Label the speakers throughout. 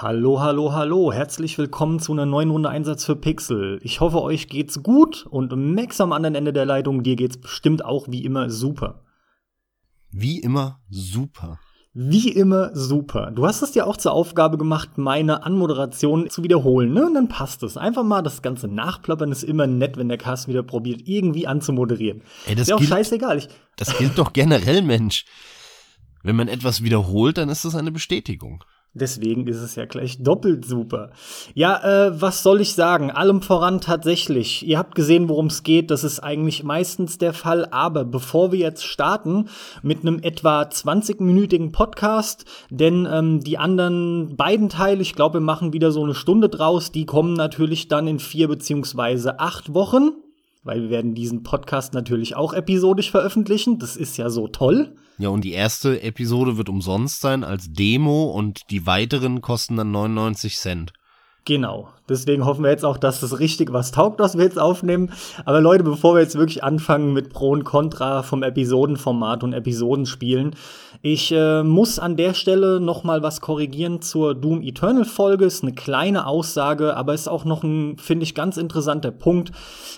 Speaker 1: Hallo, hallo, hallo. Herzlich willkommen zu einer neuen Runde Einsatz für Pixel. Ich hoffe, euch geht's gut und Max am anderen Ende der Leitung, dir geht's bestimmt auch wie immer super.
Speaker 2: Wie immer super.
Speaker 1: Wie immer super. Du hast es dir auch zur Aufgabe gemacht, meine Anmoderation zu wiederholen, ne? Und dann passt es. Einfach mal das ganze Nachplappern ist immer nett, wenn der Cast wieder probiert, irgendwie anzumoderieren.
Speaker 2: Ey, das
Speaker 1: ist ja auch
Speaker 2: gilt-
Speaker 1: scheißegal. Ich,
Speaker 2: Das gilt doch generell, Mensch. Wenn man etwas wiederholt, dann ist das eine Bestätigung.
Speaker 1: Deswegen ist es ja gleich doppelt super. Ja, äh, was soll ich sagen? Allem voran tatsächlich. Ihr habt gesehen, worum es geht. Das ist eigentlich meistens der Fall. Aber bevor wir jetzt starten mit einem etwa 20-minütigen Podcast, denn ähm, die anderen beiden Teile, ich glaube, wir machen wieder so eine Stunde draus, die kommen natürlich dann in vier beziehungsweise acht Wochen. Weil wir werden diesen Podcast natürlich auch episodisch veröffentlichen. Das ist ja so toll.
Speaker 2: Ja, und die erste Episode wird umsonst sein als Demo und die weiteren kosten dann 99 Cent.
Speaker 1: Genau. Deswegen hoffen wir jetzt auch, dass das richtig was taugt, was wir jetzt aufnehmen. Aber Leute, bevor wir jetzt wirklich anfangen mit Pro und Contra vom Episodenformat und Episodenspielen, ich äh, muss an der Stelle noch mal was korrigieren zur Doom Eternal Folge. Ist eine kleine Aussage, aber ist auch noch ein, finde ich, ganz interessanter Punkt.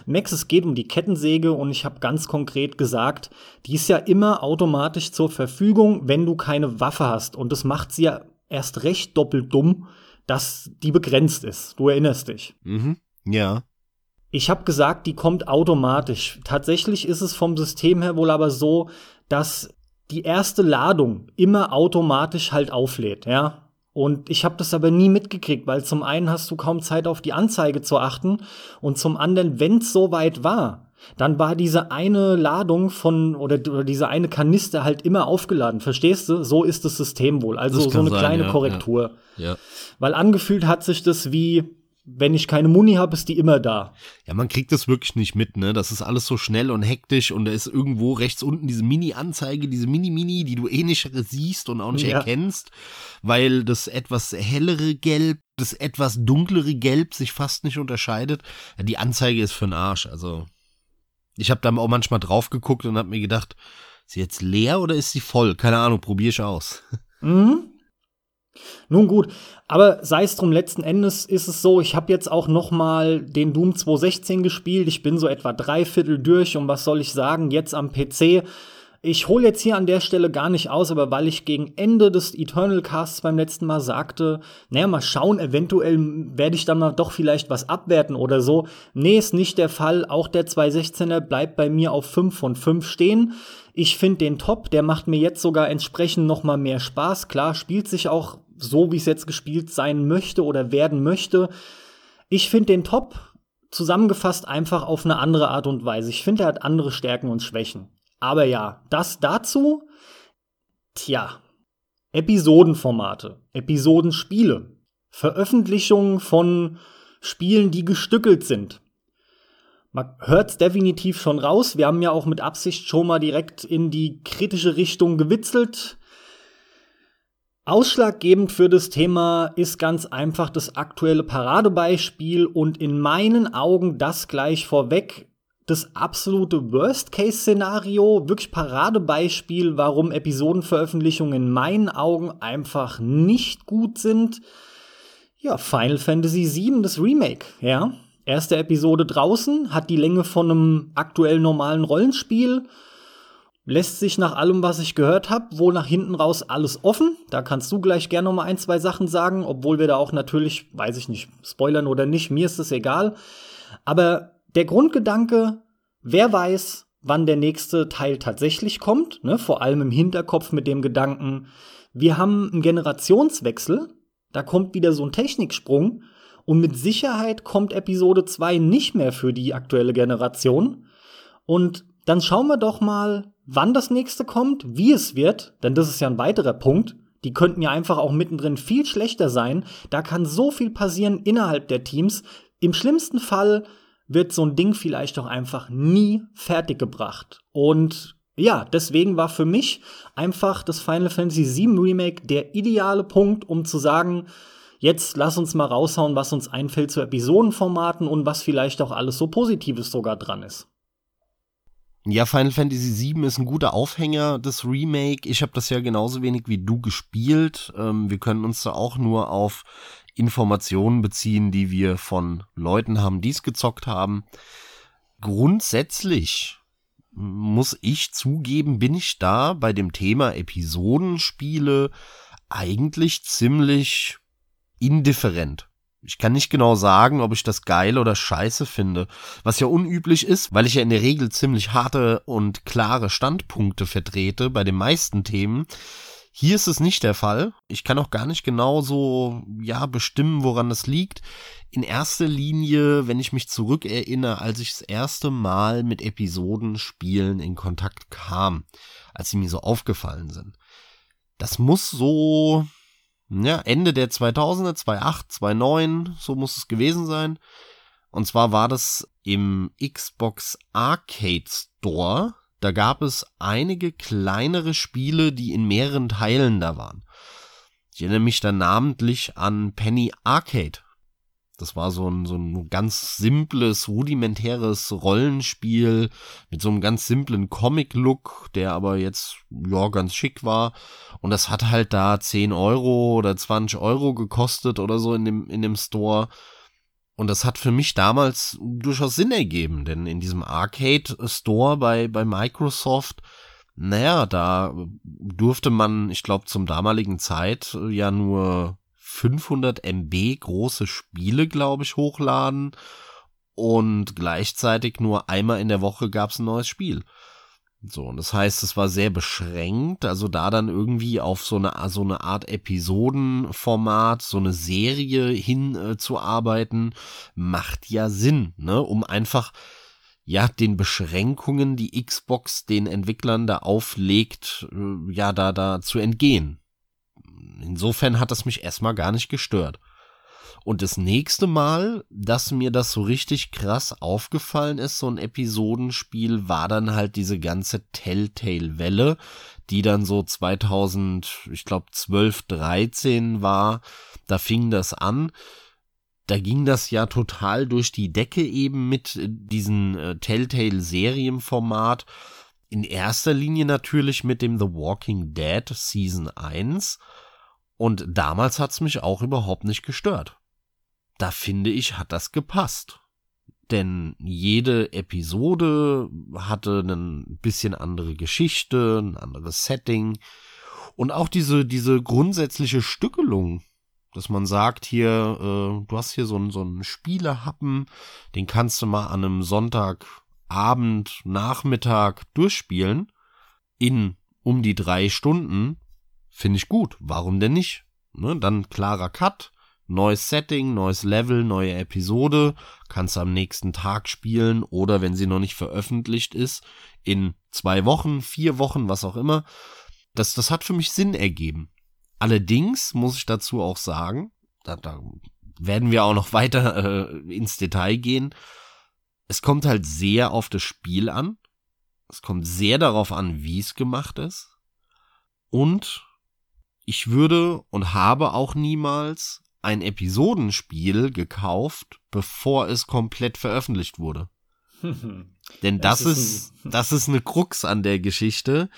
Speaker 1: Max, es geht um die Kettensäge und ich habe ganz konkret gesagt, die ist ja immer automatisch zur Verfügung, wenn du keine Waffe hast. Und das macht sie ja erst recht doppelt dumm, dass die begrenzt ist. Du erinnerst dich.
Speaker 2: Mhm. Ja.
Speaker 1: Ich habe gesagt, die kommt automatisch. Tatsächlich ist es vom System her wohl aber so, dass die erste Ladung immer automatisch halt auflädt, ja. Und ich habe das aber nie mitgekriegt, weil zum einen hast du kaum Zeit auf die Anzeige zu achten und zum anderen, wenn es soweit war, dann war diese eine Ladung von oder, oder diese eine Kanister halt immer aufgeladen. Verstehst du? So ist das System wohl. Also so eine
Speaker 2: sein,
Speaker 1: kleine
Speaker 2: ja,
Speaker 1: Korrektur.
Speaker 2: Ja.
Speaker 1: Weil angefühlt hat sich das wie, wenn ich keine Muni habe, ist die immer da.
Speaker 2: Ja, man kriegt das wirklich nicht mit, ne? Das ist alles so schnell und hektisch und da ist irgendwo rechts unten diese Mini-Anzeige, diese Mini-Mini, die du eh nicht siehst und auch nicht
Speaker 1: Ja.
Speaker 2: erkennst, weil das etwas hellere Gelb, das etwas dunklere Gelb sich fast nicht unterscheidet. Ja, die Anzeige ist für den Arsch, also. Ich habe da auch manchmal drauf geguckt und habe mir gedacht, ist sie jetzt leer oder ist sie voll? Keine Ahnung, probier ich aus.
Speaker 1: Mhm. Nun gut, aber sei es drum, letzten Endes ist es so, ich habe jetzt auch noch mal den Doom 216 gespielt. Ich bin so etwa drei Viertel durch und was soll ich sagen, jetzt am PC. Ich hole jetzt hier an der Stelle gar nicht aus, aber weil ich gegen Ende des Eternal Casts beim letzten Mal sagte, naja, mal schauen, eventuell werde ich dann mal doch vielleicht was abwerten oder so. Nee, ist nicht der Fall. Auch der 216er bleibt bei mir auf 5 von 5 stehen. Ich finde den top, der macht mir jetzt sogar entsprechend noch mal mehr Spaß. Klar, spielt sich auch so, wie es jetzt gespielt sein möchte oder werden möchte. Ich finde den top, zusammengefasst einfach auf eine andere Art und Weise. Ich finde, er hat andere Stärken und Schwächen. Aber ja, das dazu. Tja, Episodenformate, Episodenspiele, Veröffentlichungen von Spielen, die gestückelt sind. Man hört's definitiv schon raus. Wir haben ja auch mit Absicht schon mal direkt in die kritische Richtung gewitzelt. Ausschlaggebend für das Thema ist ganz einfach das aktuelle Paradebeispiel und in meinen Augen das gleich vorweg das absolute Worst-Case-Szenario, wirklich Paradebeispiel, warum Episodenveröffentlichungen in meinen Augen einfach nicht gut sind. Ja, Final Fantasy VII, das Remake, ja. Erste Episode draußen, hat die Länge von einem aktuell normalen Rollenspiel, lässt sich nach allem, was ich gehört habe, wohl nach hinten raus alles offen. Da kannst du gleich gerne noch mal ein, zwei Sachen sagen, obwohl wir da auch natürlich, weiß ich nicht, spoilern oder nicht, mir ist es egal. Aber der Grundgedanke, wer weiß, wann der nächste Teil tatsächlich kommt, ne? vor allem im Hinterkopf mit dem Gedanken, wir haben einen Generationswechsel, da kommt wieder so ein Techniksprung und mit Sicherheit kommt Episode 2 nicht mehr für die aktuelle Generation. Und dann schauen wir doch mal, wann das nächste kommt, wie es wird, denn das ist ja ein weiterer Punkt. Die könnten ja einfach auch mittendrin viel schlechter sein. Da kann so viel passieren innerhalb der Teams. Im schlimmsten Fall wird so ein Ding vielleicht auch einfach nie fertiggebracht. Und ja, deswegen war für mich einfach das Final Fantasy VII Remake der ideale Punkt, um zu sagen, jetzt lass uns mal raushauen, was uns einfällt zu Episodenformaten und was vielleicht auch alles so Positives sogar dran ist.
Speaker 2: Ja, Final Fantasy VII ist ein guter Aufhänger des Remake. Ich habe das ja genauso wenig wie du gespielt. Ähm, wir können uns da auch nur auf Informationen beziehen, die wir von Leuten haben, die es gezockt haben. Grundsätzlich muss ich zugeben, bin ich da bei dem Thema Episodenspiele eigentlich ziemlich indifferent. Ich kann nicht genau sagen, ob ich das geil oder scheiße finde, was ja unüblich ist, weil ich ja in der Regel ziemlich harte und klare Standpunkte vertrete bei den meisten Themen. Hier ist es nicht der Fall. Ich kann auch gar nicht genau so, ja, bestimmen, woran das liegt. In erster Linie, wenn ich mich zurückerinnere, als ich das erste Mal mit Episodenspielen in Kontakt kam, als sie mir so aufgefallen sind. Das muss so ja, Ende der 2000er, 2008, 2009, so muss es gewesen sein. Und zwar war das im Xbox Arcade Store. Da gab es einige kleinere Spiele, die in mehreren Teilen da waren. Ich erinnere mich da namentlich an Penny Arcade. Das war so ein, so ein ganz simples, rudimentäres Rollenspiel mit so einem ganz simplen Comic-Look, der aber jetzt, ja, ganz schick war. Und das hat halt da 10 Euro oder 20 Euro gekostet oder so in dem, in dem Store. Und das hat für mich damals durchaus Sinn ergeben, denn in diesem Arcade Store bei, bei Microsoft, naja, da durfte man, ich glaube, zum damaligen Zeit ja nur 500 MB große Spiele, glaube ich, hochladen und gleichzeitig nur einmal in der Woche gab es ein neues Spiel. So, und das heißt, es war sehr beschränkt, also da dann irgendwie auf so eine, so eine Art Episodenformat, so eine Serie hinzuarbeiten, äh, macht ja Sinn, ne, um einfach, ja, den Beschränkungen, die Xbox den Entwicklern da auflegt, äh, ja, da, da zu entgehen. Insofern hat das mich erstmal gar nicht gestört. Und das nächste Mal, dass mir das so richtig krass aufgefallen ist, so ein Episodenspiel, war dann halt diese ganze Telltale-Welle, die dann so 2000, ich glaube 12, 13 war. Da fing das an. Da ging das ja total durch die Decke eben mit diesem äh, Telltale-Serienformat. In erster Linie natürlich mit dem The Walking Dead Season 1 und damals hat's mich auch überhaupt nicht gestört. Da finde ich, hat das gepasst. Denn jede Episode hatte ein bisschen andere Geschichte, ein anderes Setting. Und auch diese, diese grundsätzliche Stückelung, dass man sagt hier, äh, du hast hier so einen, so einen Spielehappen, den kannst du mal an einem Sonntagabend, Nachmittag durchspielen, in um die drei Stunden, Finde ich gut. Warum denn nicht? Ne? Dann klarer Cut, neues Setting, neues Level, neue Episode, kannst am nächsten Tag spielen oder wenn sie noch nicht veröffentlicht ist, in zwei Wochen, vier Wochen, was auch immer. Das, das hat für mich Sinn ergeben. Allerdings muss ich dazu auch sagen, da, da werden wir auch noch weiter äh, ins Detail gehen. Es kommt halt sehr auf das Spiel an. Es kommt sehr darauf an, wie es gemacht ist. Und ich würde und habe auch niemals ein Episodenspiel gekauft, bevor es komplett veröffentlicht wurde. Denn das, das ist, ist das ist eine Krux an der Geschichte.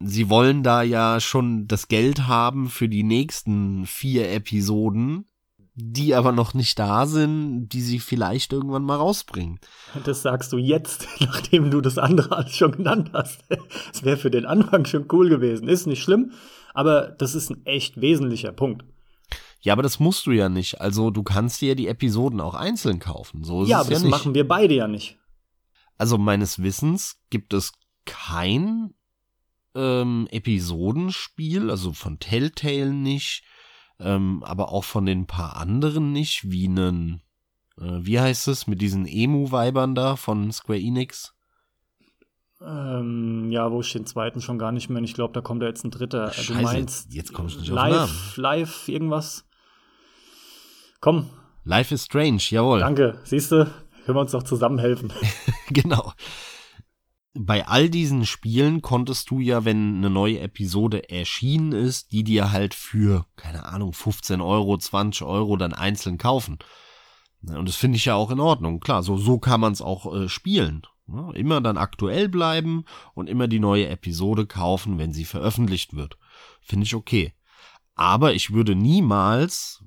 Speaker 2: Sie wollen da ja schon das Geld haben für die nächsten vier Episoden, die aber noch nicht da sind, die sie vielleicht irgendwann mal rausbringen.
Speaker 1: Das sagst du jetzt, nachdem du das andere alles schon genannt hast. Es wäre für den Anfang schon cool gewesen. Ist nicht schlimm. Aber das ist ein echt wesentlicher Punkt.
Speaker 2: Ja, aber das musst du ja nicht. Also du kannst dir die Episoden auch einzeln kaufen. So ist
Speaker 1: ja,
Speaker 2: es
Speaker 1: aber
Speaker 2: ja
Speaker 1: das
Speaker 2: nicht.
Speaker 1: machen wir beide ja nicht.
Speaker 2: Also meines Wissens gibt es kein ähm, Episodenspiel, also von Telltale nicht, ähm, aber auch von den paar anderen nicht, wie einen, äh, wie heißt es, mit diesen Emu-Weibern da von Square Enix?
Speaker 1: Ähm, ja, wo ich den zweiten schon gar nicht mehr. Ich glaube, da kommt ja jetzt ein dritter.
Speaker 2: Scheiße, du meinst jetzt kommst du nicht
Speaker 1: live,
Speaker 2: auf Namen.
Speaker 1: live, irgendwas. Komm.
Speaker 2: Life is strange, jawohl.
Speaker 1: Danke. Siehst du, können wir uns doch zusammenhelfen.
Speaker 2: genau. Bei all diesen Spielen konntest du ja, wenn eine neue Episode erschienen ist, die dir halt für, keine Ahnung, 15 Euro, 20 Euro dann einzeln kaufen. Und das finde ich ja auch in Ordnung. Klar, so, so kann man es auch äh, spielen. Ja, immer dann aktuell bleiben und immer die neue Episode kaufen, wenn sie veröffentlicht wird. Finde ich okay. Aber ich würde niemals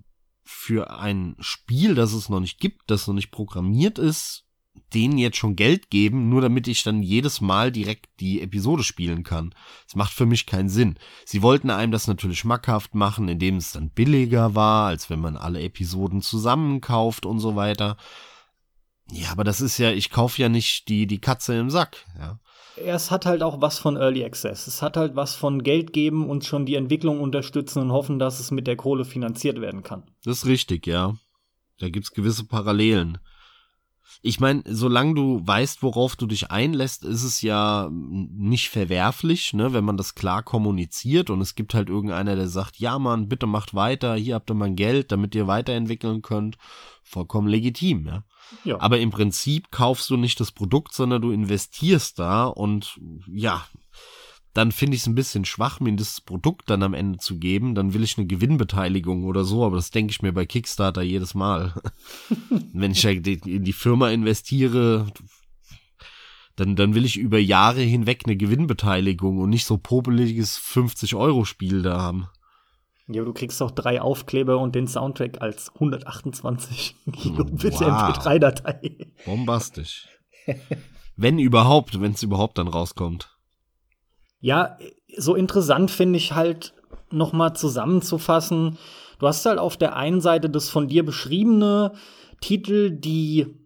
Speaker 2: für ein Spiel, das es noch nicht gibt, das noch nicht programmiert ist, denen jetzt schon Geld geben, nur damit ich dann jedes Mal direkt die Episode spielen kann. Das macht für mich keinen Sinn. Sie wollten einem das natürlich schmackhaft machen, indem es dann billiger war, als wenn man alle Episoden zusammenkauft und so weiter. Ja, aber das ist ja, ich kaufe ja nicht die, die Katze im Sack, ja.
Speaker 1: Es hat halt auch was von Early Access. Es hat halt was von Geld geben und schon die Entwicklung unterstützen und hoffen, dass es mit der Kohle finanziert werden kann.
Speaker 2: Das ist richtig, ja. Da gibt's gewisse Parallelen. Ich meine, solange du weißt, worauf du dich einlässt, ist es ja nicht verwerflich, ne, wenn man das klar kommuniziert und es gibt halt irgendeiner, der sagt, ja Mann, bitte macht weiter, hier habt ihr mal Geld, damit ihr weiterentwickeln könnt. Vollkommen legitim, ja. Ja. Aber im Prinzip kaufst du nicht das Produkt, sondern du investierst da und ja, dann finde ich es ein bisschen schwach, mir das Produkt dann am Ende zu geben. Dann will ich eine Gewinnbeteiligung oder so, aber das denke ich mir bei Kickstarter jedes Mal. Wenn ich in die Firma investiere, dann, dann will ich über Jahre hinweg eine Gewinnbeteiligung und nicht so popeliges 50-Euro-Spiel da haben.
Speaker 1: Ja, du kriegst auch drei Aufkleber und den Soundtrack als 128 Gigabit wow. MP3-Datei.
Speaker 2: Bombastisch. wenn überhaupt, wenn es überhaupt dann rauskommt.
Speaker 1: Ja, so interessant finde ich halt noch mal zusammenzufassen. Du hast halt auf der einen Seite das von dir beschriebene Titel, die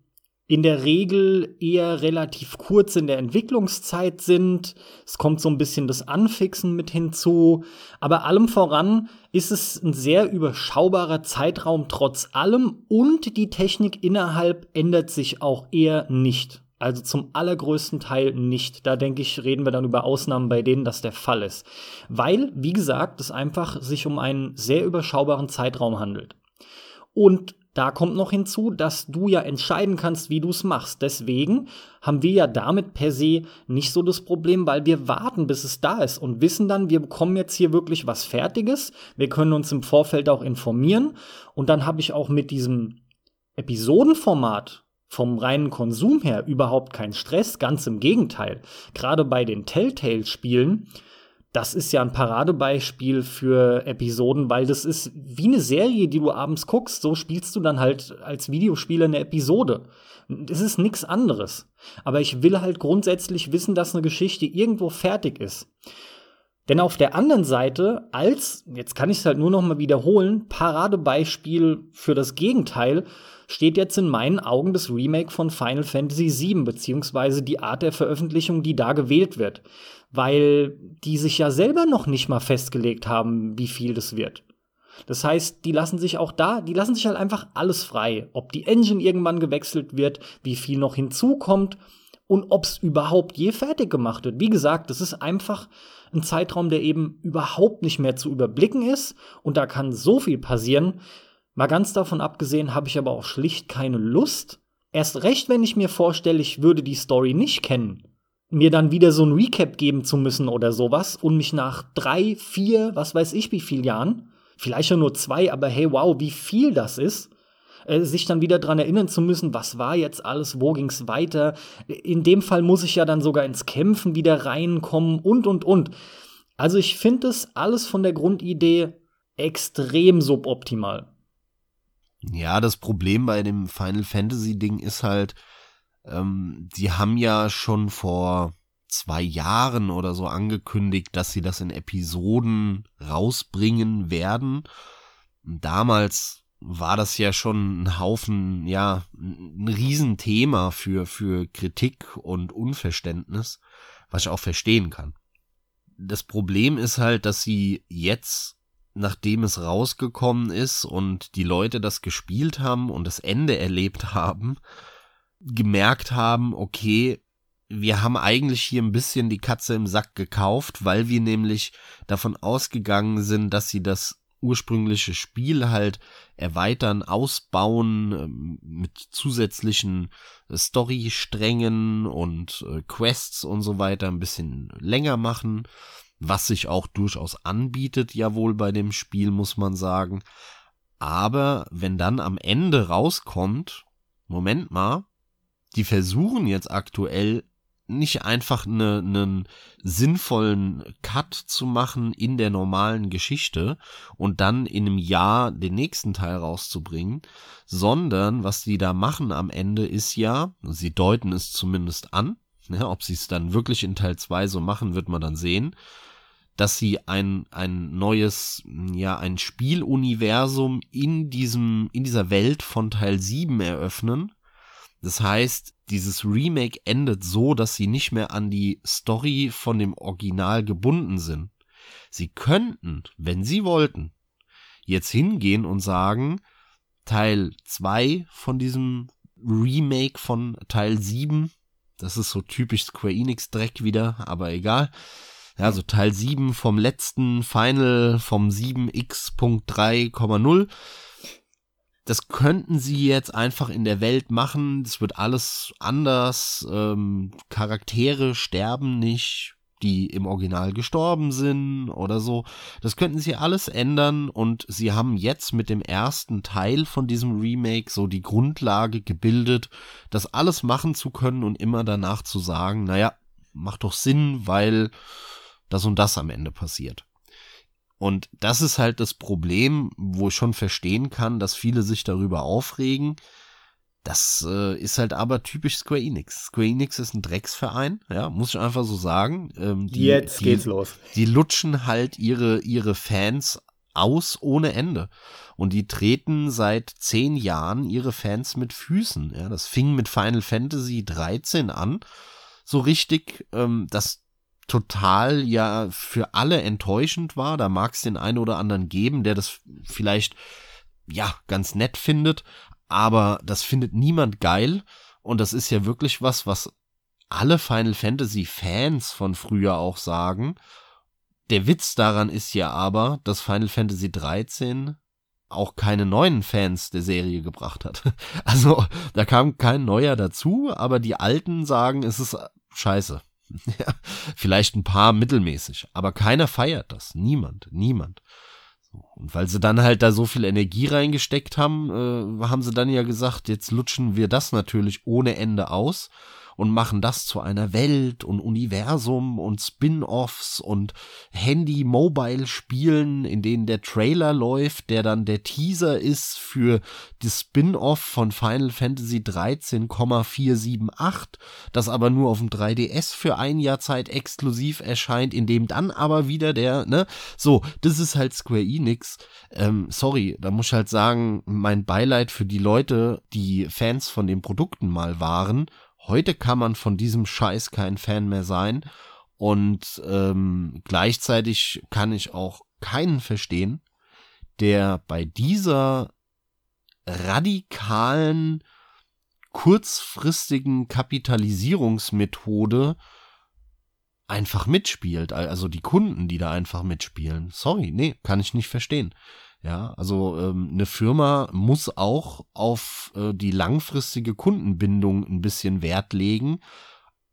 Speaker 1: in der Regel eher relativ kurz in der Entwicklungszeit sind. Es kommt so ein bisschen das Anfixen mit hinzu. Aber allem voran ist es ein sehr überschaubarer Zeitraum trotz allem und die Technik innerhalb ändert sich auch eher nicht. Also zum allergrößten Teil nicht. Da denke ich, reden wir dann über Ausnahmen, bei denen das der Fall ist. Weil, wie gesagt, es einfach sich um einen sehr überschaubaren Zeitraum handelt. Und da kommt noch hinzu, dass du ja entscheiden kannst, wie du es machst. Deswegen haben wir ja damit per se nicht so das Problem, weil wir warten, bis es da ist und wissen dann, wir bekommen jetzt hier wirklich was Fertiges. Wir können uns im Vorfeld auch informieren. Und dann habe ich auch mit diesem Episodenformat vom reinen Konsum her überhaupt kein Stress, ganz im Gegenteil. Gerade bei den Telltale-Spielen, das ist ja ein Paradebeispiel für Episoden, weil das ist wie eine Serie, die du abends guckst, so spielst du dann halt als Videospieler eine Episode. Es ist nichts anderes. Aber ich will halt grundsätzlich wissen, dass eine Geschichte irgendwo fertig ist. Denn auf der anderen Seite, als, jetzt kann ich es halt nur noch mal wiederholen, Paradebeispiel für das Gegenteil, steht jetzt in meinen Augen das Remake von Final Fantasy VII, beziehungsweise die Art der Veröffentlichung, die da gewählt wird. Weil die sich ja selber noch nicht mal festgelegt haben, wie viel das wird. Das heißt, die lassen sich auch da, die lassen sich halt einfach alles frei. Ob die Engine irgendwann gewechselt wird, wie viel noch hinzukommt und ob es überhaupt je fertig gemacht wird. Wie gesagt, das ist einfach ein Zeitraum, der eben überhaupt nicht mehr zu überblicken ist und da kann so viel passieren, Mal ganz davon abgesehen habe ich aber auch schlicht keine Lust. Erst recht, wenn ich mir vorstelle, ich würde die Story nicht kennen. Mir dann wieder so ein Recap geben zu müssen oder sowas und mich nach drei, vier, was weiß ich wie viel Jahren, vielleicht schon nur zwei, aber hey, wow, wie viel das ist, äh, sich dann wieder dran erinnern zu müssen, was war jetzt alles, wo ging's weiter. In dem Fall muss ich ja dann sogar ins Kämpfen wieder reinkommen und und und. Also ich finde es alles von der Grundidee extrem suboptimal.
Speaker 2: Ja, das Problem bei dem Final Fantasy Ding ist halt, ähm, die haben ja schon vor zwei Jahren oder so angekündigt, dass sie das in Episoden rausbringen werden. Damals war das ja schon ein Haufen, ja, ein Riesenthema für, für Kritik und Unverständnis, was ich auch verstehen kann. Das Problem ist halt, dass sie jetzt nachdem es rausgekommen ist und die Leute das gespielt haben und das Ende erlebt haben, gemerkt haben, okay, wir haben eigentlich hier ein bisschen die Katze im Sack gekauft, weil wir nämlich davon ausgegangen sind, dass sie das ursprüngliche Spiel halt erweitern, ausbauen ähm, mit zusätzlichen Storysträngen und äh, Quests und so weiter ein bisschen länger machen was sich auch durchaus anbietet, ja wohl bei dem Spiel, muss man sagen. Aber wenn dann am Ende rauskommt, Moment mal, die versuchen jetzt aktuell nicht einfach einen ne sinnvollen Cut zu machen in der normalen Geschichte und dann in einem Jahr den nächsten Teil rauszubringen, sondern was die da machen am Ende ist ja, sie deuten es zumindest an, ja, ob sie es dann wirklich in Teil 2 so machen, wird man dann sehen, dass sie ein, ein neues, ja, ein Spieluniversum in diesem, in dieser Welt von Teil 7 eröffnen. Das heißt, dieses Remake endet so, dass sie nicht mehr an die Story von dem Original gebunden sind. Sie könnten, wenn sie wollten, jetzt hingehen und sagen, Teil 2 von diesem Remake von Teil 7, das ist so typisch Square Enix Dreck wieder, aber egal. Ja, so Teil 7 vom letzten Final vom 7x.3,0 das könnten sie jetzt einfach in der Welt machen. Das wird alles anders. Ähm, Charaktere sterben nicht, die im Original gestorben sind oder so. Das könnten sie alles ändern und sie haben jetzt mit dem ersten Teil von diesem Remake so die Grundlage gebildet, das alles machen zu können und immer danach zu sagen, naja, macht doch Sinn, weil das und das am Ende passiert. Und das ist halt das Problem, wo ich schon verstehen kann, dass viele sich darüber aufregen. Das äh, ist halt aber typisch Square Enix. Square Enix ist ein Drecksverein, ja, muss ich einfach so sagen. Ähm,
Speaker 1: die, Jetzt geht's
Speaker 2: die,
Speaker 1: los.
Speaker 2: Die lutschen halt ihre, ihre Fans aus ohne Ende. Und die treten seit zehn Jahren ihre Fans mit Füßen. Ja, das fing mit Final Fantasy 13 an. So richtig, ähm, das total ja für alle enttäuschend war. Da mag es den einen oder anderen geben, der das vielleicht ja ganz nett findet, aber das findet niemand geil und das ist ja wirklich was, was alle Final Fantasy Fans von früher auch sagen. Der Witz daran ist ja aber, dass Final Fantasy 13 auch keine neuen Fans der Serie gebracht hat. Also da kam kein neuer dazu, aber die Alten sagen, es ist scheiße. Ja, vielleicht ein paar mittelmäßig, aber keiner feiert das. Niemand, niemand. Und weil sie dann halt da so viel Energie reingesteckt haben, äh, haben sie dann ja gesagt, jetzt lutschen wir das natürlich ohne Ende aus und machen das zu einer Welt und Universum und Spin-offs und Handy-Mobile-Spielen, in denen der Trailer läuft, der dann der Teaser ist für die Spin-off von Final Fantasy 13,478, das aber nur auf dem 3DS für ein Jahr Zeit exklusiv erscheint, in dem dann aber wieder der, ne, so, das ist halt Square Enix. Ähm, sorry, da muss ich halt sagen, mein Beileid für die Leute, die Fans von den Produkten mal waren Heute kann man von diesem Scheiß kein Fan mehr sein. Und ähm, gleichzeitig kann ich auch keinen verstehen, der bei dieser radikalen, kurzfristigen Kapitalisierungsmethode einfach mitspielt. Also die Kunden, die da einfach mitspielen. Sorry, nee, kann ich nicht verstehen. Ja, also ähm, eine Firma muss auch auf äh, die langfristige Kundenbindung ein bisschen Wert legen.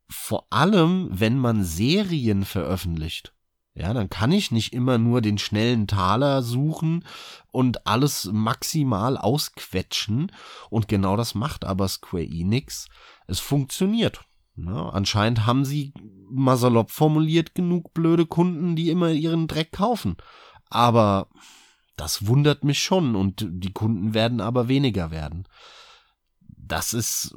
Speaker 2: Vor allem, wenn man Serien veröffentlicht. Ja, dann kann ich nicht immer nur den schnellen Taler suchen und alles maximal ausquetschen. Und genau das macht aber Square Enix. Es funktioniert. Ja, anscheinend haben sie mal formuliert genug blöde Kunden, die immer ihren Dreck kaufen. Aber das wundert mich schon und die Kunden werden aber weniger werden. Das ist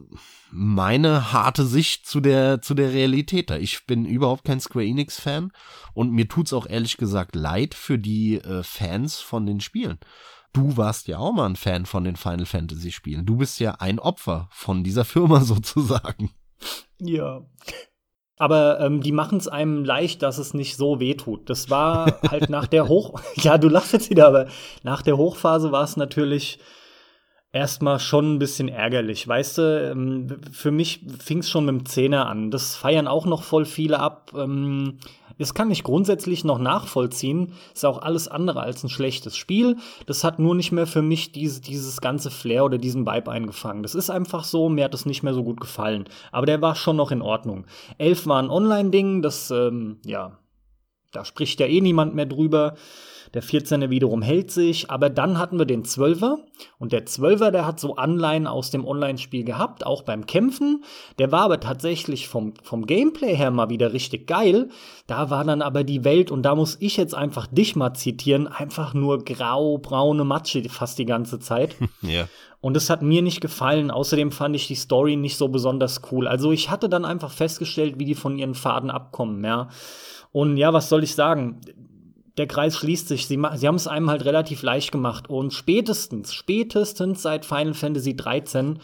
Speaker 2: meine harte Sicht zu der, zu der Realität da. Ich bin überhaupt kein Square Enix Fan und mir tut's auch ehrlich gesagt leid für die äh, Fans von den Spielen. Du warst ja auch mal ein Fan von den Final Fantasy Spielen. Du bist ja ein Opfer von dieser Firma sozusagen.
Speaker 1: Ja. Aber ähm, die machen es einem leicht, dass es nicht so weh tut. Das war halt nach der Hoch. ja, du lachst jetzt wieder, aber nach der Hochphase war es natürlich erstmal schon ein bisschen ärgerlich. Weißt du, ähm, für mich fing es schon mit dem Zehner an. Das feiern auch noch voll viele ab. Ähm, das kann ich grundsätzlich noch nachvollziehen. Ist auch alles andere als ein schlechtes Spiel. Das hat nur nicht mehr für mich diese, dieses ganze Flair oder diesen Vibe eingefangen. Das ist einfach so, mir hat es nicht mehr so gut gefallen. Aber der war schon noch in Ordnung. Elf war ein Online-Ding, das, ähm, ja, Da spricht ja eh niemand mehr drüber. Der 14er wiederum hält sich, aber dann hatten wir den 12er und der 12er, der hat so Anleihen aus dem Online-Spiel gehabt, auch beim Kämpfen. Der war aber tatsächlich vom, vom Gameplay her mal wieder richtig geil. Da war dann aber die Welt, und da muss ich jetzt einfach dich mal zitieren, einfach nur grau, braune Matsche fast die ganze Zeit.
Speaker 2: ja.
Speaker 1: Und es hat mir nicht gefallen. Außerdem fand ich die Story nicht so besonders cool. Also ich hatte dann einfach festgestellt, wie die von ihren Faden abkommen, ja. Und ja, was soll ich sagen? Der Kreis schließt sich. Sie, sie haben es einem halt relativ leicht gemacht. Und spätestens, spätestens seit Final Fantasy 13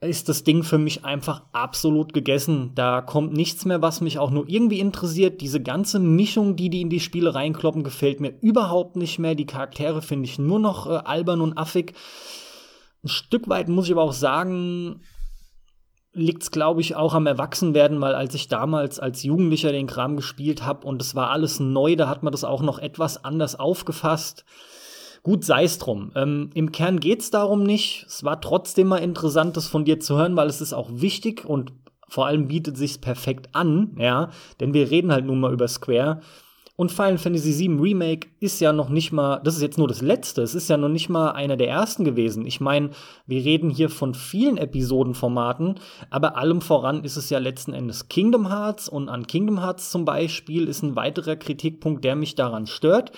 Speaker 1: ist das Ding für mich einfach absolut gegessen. Da kommt nichts mehr, was mich auch nur irgendwie interessiert. Diese ganze Mischung, die die in die Spiele reinkloppen, gefällt mir überhaupt nicht mehr. Die Charaktere finde ich nur noch äh, albern und affig. Ein Stück weit muss ich aber auch sagen, liegt es, glaube ich, auch am Erwachsenwerden, weil als ich damals als Jugendlicher den Kram gespielt habe und es war alles neu, da hat man das auch noch etwas anders aufgefasst. Gut, sei es drum. Ähm, Im Kern geht es darum nicht. Es war trotzdem mal interessant, das von dir zu hören, weil es ist auch wichtig und vor allem bietet sich's perfekt an, ja, denn wir reden halt nun mal über Square. Und Final Fantasy VII Remake ist ja noch nicht mal, das ist jetzt nur das letzte, es ist ja noch nicht mal einer der ersten gewesen. Ich meine, wir reden hier von vielen Episodenformaten, aber allem voran ist es ja letzten Endes Kingdom Hearts und an Kingdom Hearts zum Beispiel ist ein weiterer Kritikpunkt, der mich daran stört.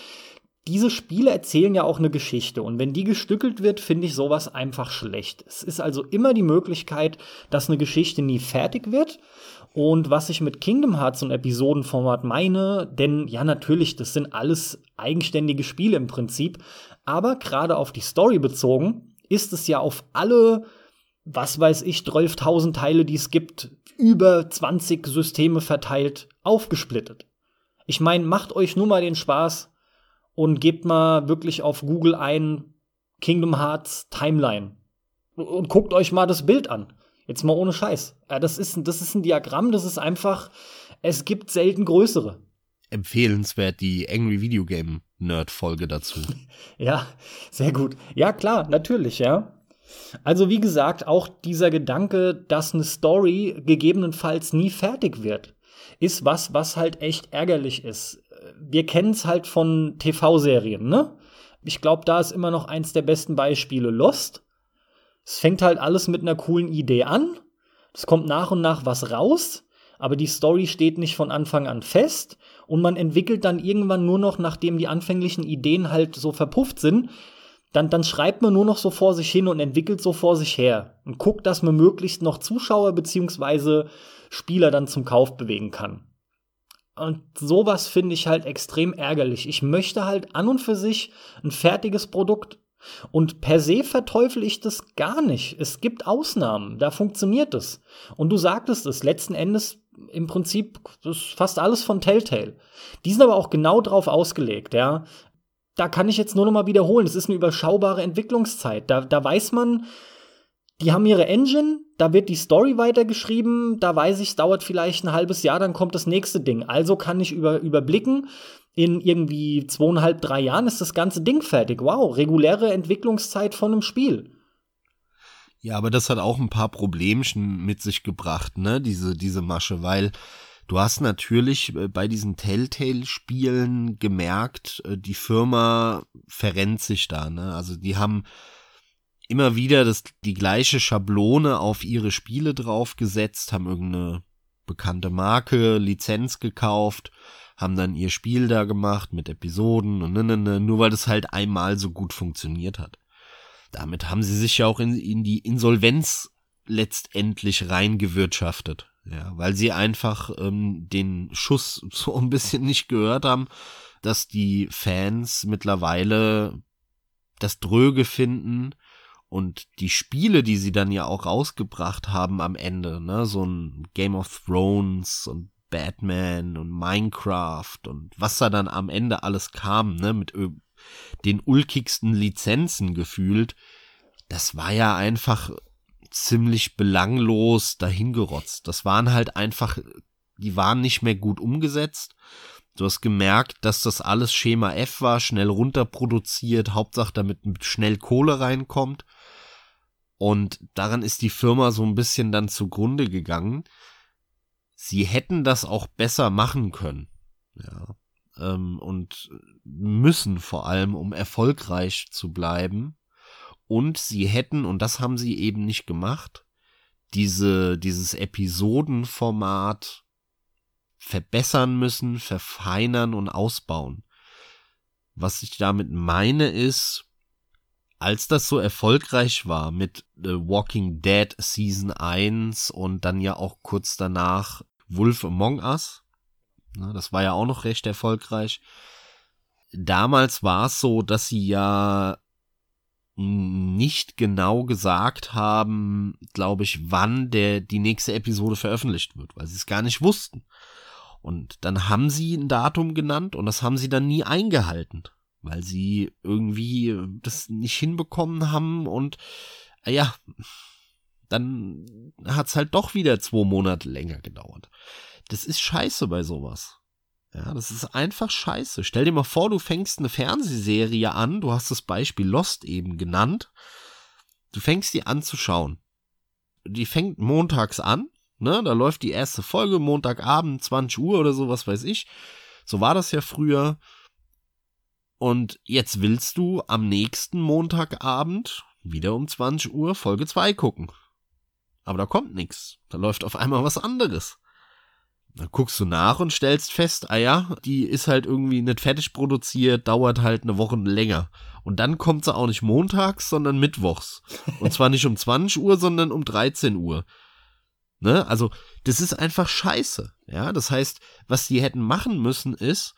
Speaker 1: Diese Spiele erzählen ja auch eine Geschichte und wenn die gestückelt wird, finde ich sowas einfach schlecht. Es ist also immer die Möglichkeit, dass eine Geschichte nie fertig wird und was ich mit Kingdom Hearts und Episodenformat meine, denn ja, natürlich, das sind alles eigenständige Spiele im Prinzip, aber gerade auf die Story bezogen, ist es ja auf alle, was weiß ich, 12.000 Teile, die es gibt, über 20 Systeme verteilt, aufgesplittet. Ich meine, macht euch nur mal den Spaß und gebt mal wirklich auf Google ein Kingdom Hearts Timeline und guckt euch mal das Bild an. Jetzt mal ohne Scheiß. Ja, das, ist, das ist ein Diagramm, das ist einfach, es gibt selten größere.
Speaker 2: Empfehlenswert die Angry Video Game Nerd Folge dazu.
Speaker 1: ja, sehr gut. Ja, klar, natürlich, ja. Also wie gesagt, auch dieser Gedanke, dass eine Story gegebenenfalls nie fertig wird, ist was, was halt echt ärgerlich ist. Wir kennen es halt von TV-Serien, ne? Ich glaube, da ist immer noch eins der besten Beispiele Lost. Es fängt halt alles mit einer coolen Idee an. Es kommt nach und nach was raus, aber die Story steht nicht von Anfang an fest und man entwickelt dann irgendwann nur noch, nachdem die anfänglichen Ideen halt so verpufft sind, dann, dann schreibt man nur noch so vor sich hin und entwickelt so vor sich her und guckt, dass man möglichst noch Zuschauer beziehungsweise Spieler dann zum Kauf bewegen kann. Und sowas finde ich halt extrem ärgerlich. Ich möchte halt an und für sich ein fertiges Produkt. Und per se verteufel ich das gar nicht. Es gibt Ausnahmen, da funktioniert es. Und du sagtest es, letzten Endes im Prinzip ist fast alles von Telltale. Die sind aber auch genau drauf ausgelegt, ja. Da kann ich jetzt nur noch mal wiederholen, es ist eine überschaubare Entwicklungszeit. Da, da weiß man, die haben ihre Engine, da wird die Story weitergeschrieben, da weiß ich, es dauert vielleicht ein halbes Jahr, dann kommt das nächste Ding. Also kann ich über, überblicken, in irgendwie zweieinhalb, drei Jahren ist das ganze Ding fertig. Wow, reguläre Entwicklungszeit von einem Spiel.
Speaker 2: Ja, aber das hat auch ein paar Problemchen mit sich gebracht, ne, diese, diese Masche, weil du hast natürlich äh, bei diesen Telltale-Spielen gemerkt, äh, die Firma verrennt sich da, ne, also die haben immer wieder das, die gleiche Schablone auf ihre Spiele draufgesetzt, haben irgendeine bekannte Marke, Lizenz gekauft haben dann ihr Spiel da gemacht mit Episoden und ne, ne, ne, nur weil das halt einmal so gut funktioniert hat. Damit haben sie sich ja auch in, in die Insolvenz letztendlich reingewirtschaftet. Ja, weil sie einfach ähm, den Schuss so ein bisschen nicht gehört haben, dass die Fans mittlerweile das Dröge finden und die Spiele, die sie dann ja auch rausgebracht haben am Ende, ne, so ein Game of Thrones und Batman und Minecraft und was da dann am Ende alles kam, ne, mit den ulkigsten Lizenzen gefühlt, das war ja einfach ziemlich belanglos dahingerotzt. Das waren halt einfach, die waren nicht mehr gut umgesetzt. Du hast gemerkt, dass das alles Schema F war, schnell runterproduziert, Hauptsache damit schnell Kohle reinkommt. Und daran ist die Firma so ein bisschen dann zugrunde gegangen sie hätten das auch besser machen können. Ja. ähm, und müssen vor allem, um erfolgreich zu bleiben. Und sie hätten, und das haben sie eben nicht gemacht, diese, dieses Episodenformat verbessern müssen, verfeinern und ausbauen. Was ich damit meine ist, als das so erfolgreich war mit The Walking Dead Season 1 und dann ja auch kurz danach Wolf Among Us, ne, das war ja auch noch recht erfolgreich. Damals war es so, dass sie ja nicht genau gesagt haben, glaube ich, wann der die nächste Episode veröffentlicht wird, weil sie es gar nicht wussten. Und dann haben sie ein Datum genannt und das haben sie dann nie eingehalten, weil sie irgendwie das nicht hinbekommen haben und äh, ja, dann hat's halt doch wieder zwei Monate länger gedauert. Das ist scheiße bei sowas. Ja, das ist einfach scheiße. Stell dir mal vor, du fängst eine Fernsehserie an, du hast das Beispiel Lost eben genannt. Du fängst die an zu schauen. Die fängt montags an, ne? Da läuft die erste Folge, Montagabend, 20 Uhr oder so, was weiß ich. So war das ja früher. Und jetzt willst du am nächsten Montagabend wieder um 20 Uhr Folge 2 gucken. Aber da kommt nichts. Da läuft auf einmal was anderes. Dann guckst du nach und stellst fest, ah ja, die ist halt irgendwie nicht fertig produziert, dauert halt eine Woche länger. Und dann kommt sie auch nicht montags, sondern mittwochs. Und zwar nicht um 20 Uhr, sondern um 13 Uhr. Ne? Also, das ist einfach scheiße. Ja, das heißt, was die hätten machen müssen ist,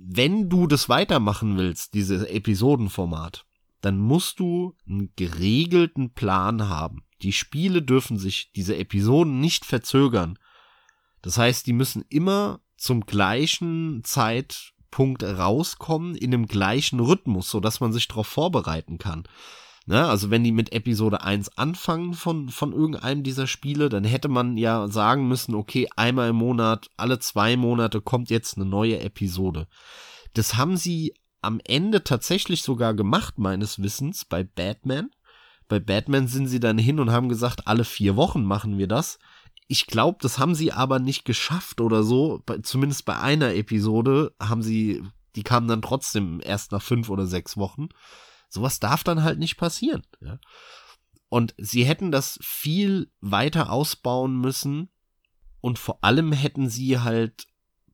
Speaker 2: wenn du das weitermachen willst, dieses Episodenformat, dann musst du einen geregelten Plan haben. Die Spiele dürfen sich diese Episoden nicht verzögern. Das heißt, die müssen immer zum gleichen Zeitpunkt rauskommen, in dem gleichen Rhythmus, so dass man sich darauf vorbereiten kann. Ne? Also wenn die mit Episode 1 anfangen von, von irgendeinem dieser Spiele, dann hätte man ja sagen müssen, okay, einmal im Monat, alle zwei Monate kommt jetzt eine neue Episode. Das haben sie am Ende tatsächlich sogar gemacht, meines Wissens, bei Batman. Bei Batman sind sie dann hin und haben gesagt, alle vier Wochen machen wir das. Ich glaube, das haben sie aber nicht geschafft oder so. Bei, zumindest bei einer Episode haben sie, die kam dann trotzdem erst nach fünf oder sechs Wochen. Sowas darf dann halt nicht passieren. Ja? Und sie hätten das viel weiter ausbauen müssen und vor allem hätten sie halt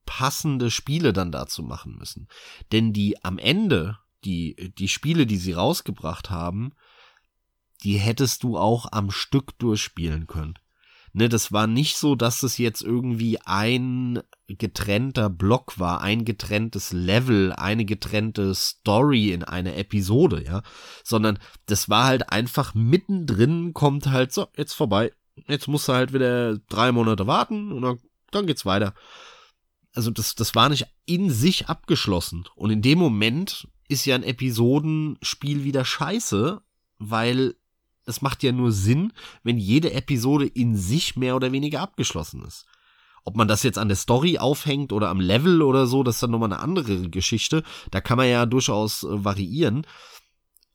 Speaker 2: passende Spiele dann dazu machen müssen. Denn die am Ende, die, die Spiele, die sie rausgebracht haben, die hättest du auch am Stück durchspielen können. Ne, das war nicht so, dass es jetzt irgendwie ein getrennter Block war, ein getrenntes Level, eine getrennte Story in einer Episode, ja, sondern das war halt einfach mittendrin kommt halt so, jetzt vorbei. Jetzt musst du halt wieder drei Monate warten und dann, dann geht's weiter. Also das, das war nicht in sich abgeschlossen. Und in dem Moment ist ja ein Episodenspiel wieder scheiße, weil es macht ja nur Sinn, wenn jede Episode in sich mehr oder weniger abgeschlossen ist. Ob man das jetzt an der Story aufhängt oder am Level oder so, das ist dann nochmal eine andere Geschichte. Da kann man ja durchaus äh, variieren.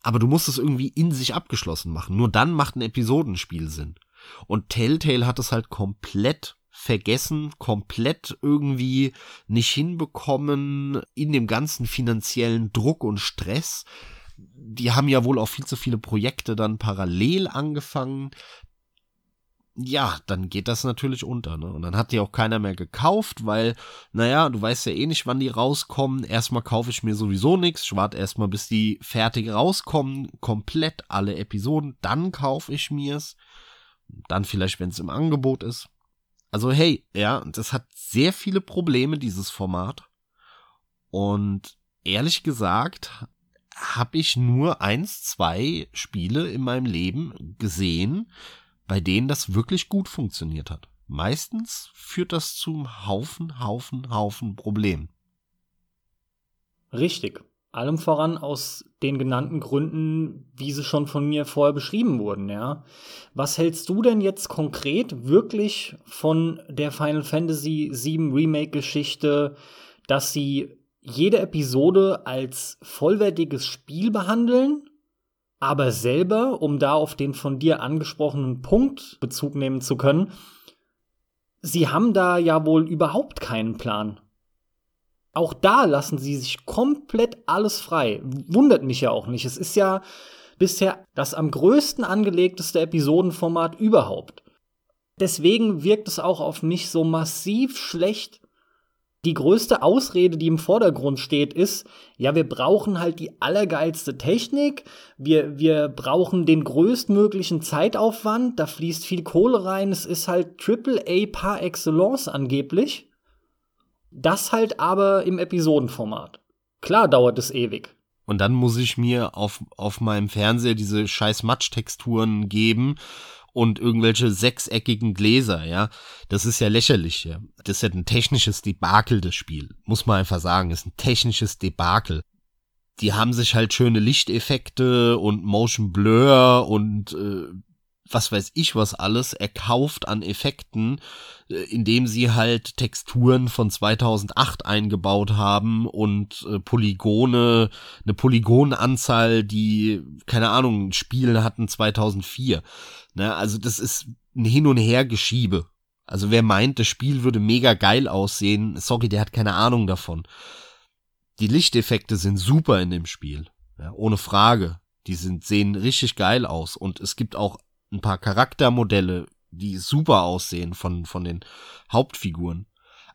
Speaker 2: Aber du musst es irgendwie in sich abgeschlossen machen. Nur dann macht ein Episodenspiel Sinn. Und Telltale hat es halt komplett vergessen, komplett irgendwie nicht hinbekommen in dem ganzen finanziellen Druck und Stress die haben ja wohl auch viel zu viele Projekte dann parallel angefangen. Ja, dann geht das natürlich unter, ne? Und dann hat die auch keiner mehr gekauft, weil, naja, du weißt ja eh nicht, wann die rauskommen. Erstmal kaufe ich mir sowieso nichts. Ich warte erstmal, bis die fertig rauskommen. Komplett alle Episoden. Dann kaufe ich mir's. Dann vielleicht, wenn es im Angebot ist. Also, hey, ja, das hat sehr viele Probleme, dieses Format. Und ehrlich gesagt, habe ich nur eins, zwei Spiele in meinem Leben gesehen, bei denen das wirklich gut funktioniert hat. Meistens führt das zum Haufen, Haufen, Haufen Problem.
Speaker 1: Richtig. Allem voran aus den genannten Gründen, wie sie schon von mir vorher beschrieben wurden, ja. Was hältst du denn jetzt konkret wirklich von der Final Fantasy VII Remake Geschichte, dass sie jede Episode als vollwertiges Spiel behandeln, aber selber, um da auf den von dir angesprochenen Punkt Bezug nehmen zu können, sie haben da ja wohl überhaupt keinen Plan. Auch da lassen sie sich komplett alles frei. Wundert mich ja auch nicht. Es ist ja bisher das am größten angelegteste Episodenformat überhaupt. Deswegen wirkt es auch auf mich so massiv schlecht. Die größte Ausrede, die im Vordergrund steht, ist, ja, wir brauchen halt die allergeilste Technik, wir, wir brauchen den größtmöglichen Zeitaufwand, da fließt viel Kohle rein, es ist halt AAA par excellence angeblich. Das halt aber im Episodenformat. Klar dauert es ewig.
Speaker 2: Und dann muss ich mir auf, auf meinem Fernseher diese scheiß Matsch-Texturen geben und irgendwelche sechseckigen Gläser, ja. Das ist ja lächerlich, ja. Das ist ja ein technisches Debakel, das Spiel. Muss man einfach sagen, ist ein technisches Debakel. Die haben sich halt schöne Lichteffekte und Motion Blur und äh, was weiß ich was alles erkauft an Effekten, äh, indem sie halt Texturen von 2008 eingebaut haben und äh, Polygone, eine Polygonanzahl, die, keine Ahnung, Spiele hatten 2004. Ne, also das ist ein Hin- und Her-Geschiebe. Also wer meint, das Spiel würde mega geil aussehen, sorry, der hat keine Ahnung davon. Die Lichteffekte sind super in dem Spiel, ja, ohne Frage. Die sind, sehen richtig geil aus und es gibt auch ein paar Charaktermodelle, die super aussehen von, von den Hauptfiguren.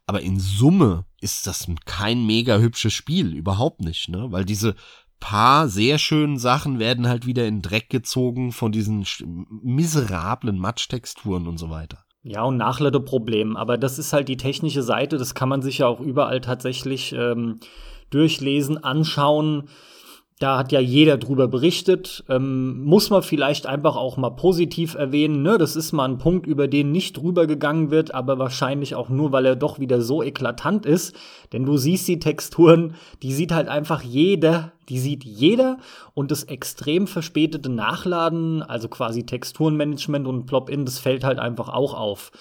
Speaker 2: Aber in Summe ist das kein mega hübsches Spiel, überhaupt nicht, ne? Weil diese paar sehr schönen Sachen werden halt wieder in Dreck gezogen von diesen miserablen Matschtexturen und so weiter.
Speaker 1: Ja, und Nachladeproblem. Aber das ist halt die technische Seite. Das kann man sich ja auch überall tatsächlich ähm, durchlesen, anschauen. Da hat ja jeder drüber berichtet. Ähm, muss man vielleicht einfach auch mal positiv erwähnen. Ne? Das ist mal ein Punkt, über den nicht drüber gegangen wird, aber wahrscheinlich auch nur, weil er doch wieder so eklatant ist. Denn du siehst die Texturen, die sieht halt einfach jeder, die sieht jeder. Und das extrem verspätete Nachladen, also quasi Texturenmanagement und Plop-in, das fällt halt einfach auch auf.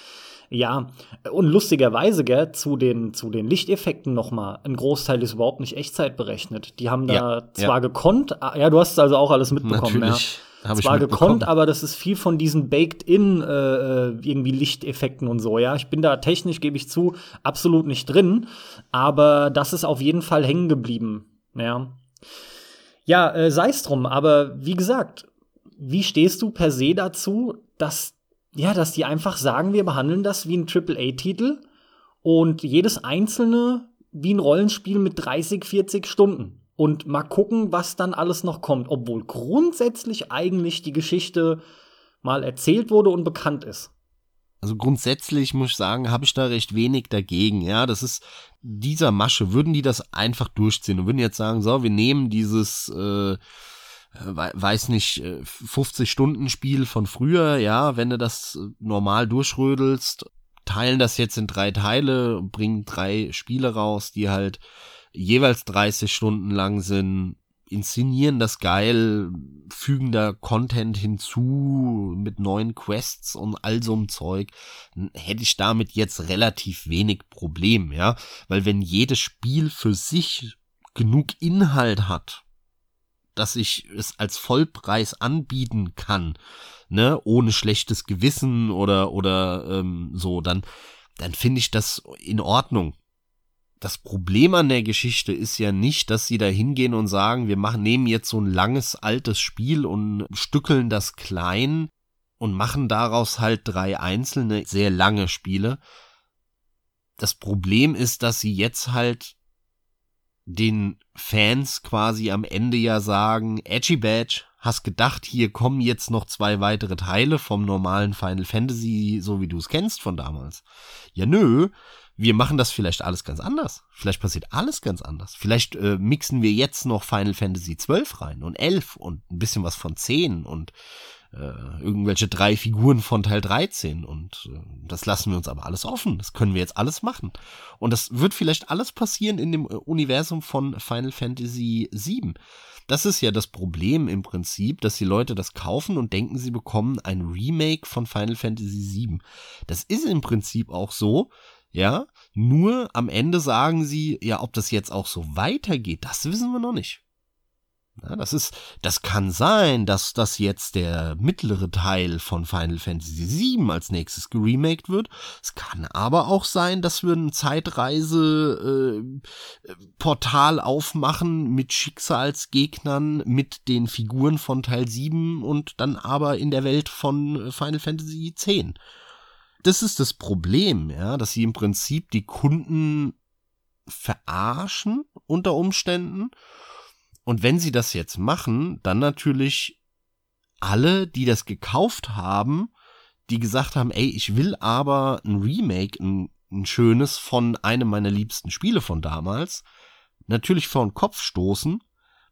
Speaker 1: Ja, und lustigerweise, gell, zu den, zu den Lichteffekten noch mal, ein Großteil ist überhaupt nicht Echtzeit berechnet. Die haben da ja, zwar ja. gekonnt, ah, ja, du hast also auch alles mitbekommen,
Speaker 2: Natürlich.
Speaker 1: ja. Hab zwar gekonnt, aber das ist viel von diesen Baked-in äh, äh, irgendwie Lichteffekten und so, ja. Ich bin da technisch, gebe ich zu, absolut nicht drin, aber das ist auf jeden Fall hängen geblieben, ja. Ja, äh, sei es drum, aber wie gesagt, wie stehst du per se dazu, dass ja, dass die einfach sagen, wir behandeln das wie ein AAA-Titel und jedes einzelne wie ein Rollenspiel mit 30, 40 Stunden. Und mal gucken, was dann alles noch kommt, obwohl grundsätzlich eigentlich die Geschichte mal erzählt wurde und bekannt ist.
Speaker 2: Also grundsätzlich muss ich sagen, habe ich da recht wenig dagegen. Ja, das ist dieser Masche. Würden die das einfach durchziehen und würden jetzt sagen, so, wir nehmen dieses äh, weiß nicht, 50 äh, Stunden Spiel von früher, ja, wenn du das äh, normal durchrödelst, teilen das jetzt in drei Teile, bringen drei Spiele raus, die halt jeweils 30 Stunden lang sind, inszenieren das geil, fügen da Content hinzu mit neuen Quests und all so einem Zeug, hätte ich damit jetzt relativ wenig Problem, ja, weil wenn jedes Spiel für sich genug Inhalt hat, dass ich es als Vollpreis anbieten kann, ne, ohne schlechtes Gewissen oder oder ähm, so, dann dann finde ich das in Ordnung. Das Problem an der Geschichte ist ja nicht, dass sie da hingehen und sagen, wir machen nehmen jetzt so ein langes altes Spiel und stückeln das klein und machen daraus halt drei einzelne sehr lange Spiele. Das Problem ist, dass sie jetzt halt den Fans quasi am Ende ja sagen, Edgy Badge, hast gedacht, hier kommen jetzt noch zwei weitere Teile vom normalen Final Fantasy, so wie du es kennst von damals. Ja, nö, wir machen das vielleicht alles ganz anders. Vielleicht passiert alles ganz anders. Vielleicht äh, mixen wir jetzt noch Final Fantasy 12 rein und 11 und ein bisschen was von 10 und äh, irgendwelche drei Figuren von Teil 13 und äh, das lassen wir uns aber alles offen. Das können wir jetzt alles machen. Und das wird vielleicht alles passieren in dem äh, Universum von Final Fantasy 7. Das ist ja das Problem im Prinzip, dass die Leute das kaufen und denken, sie bekommen ein Remake von Final Fantasy 7. Das ist im Prinzip auch so, ja, nur am Ende sagen sie, ja, ob das jetzt auch so weitergeht, das wissen wir noch nicht. Ja, das ist, das kann sein, dass das jetzt der mittlere Teil von Final Fantasy VII als nächstes geremaked wird. Es kann aber auch sein, dass wir ein Zeitreise-Portal äh, aufmachen mit Schicksalsgegnern, mit den Figuren von Teil 7 und dann aber in der Welt von Final Fantasy X. Das ist das Problem, ja, dass sie im Prinzip die Kunden verarschen unter Umständen und wenn sie das jetzt machen, dann natürlich alle, die das gekauft haben, die gesagt haben, ey, ich will aber ein Remake, ein, ein schönes von einem meiner liebsten Spiele von damals, natürlich vor den Kopf stoßen,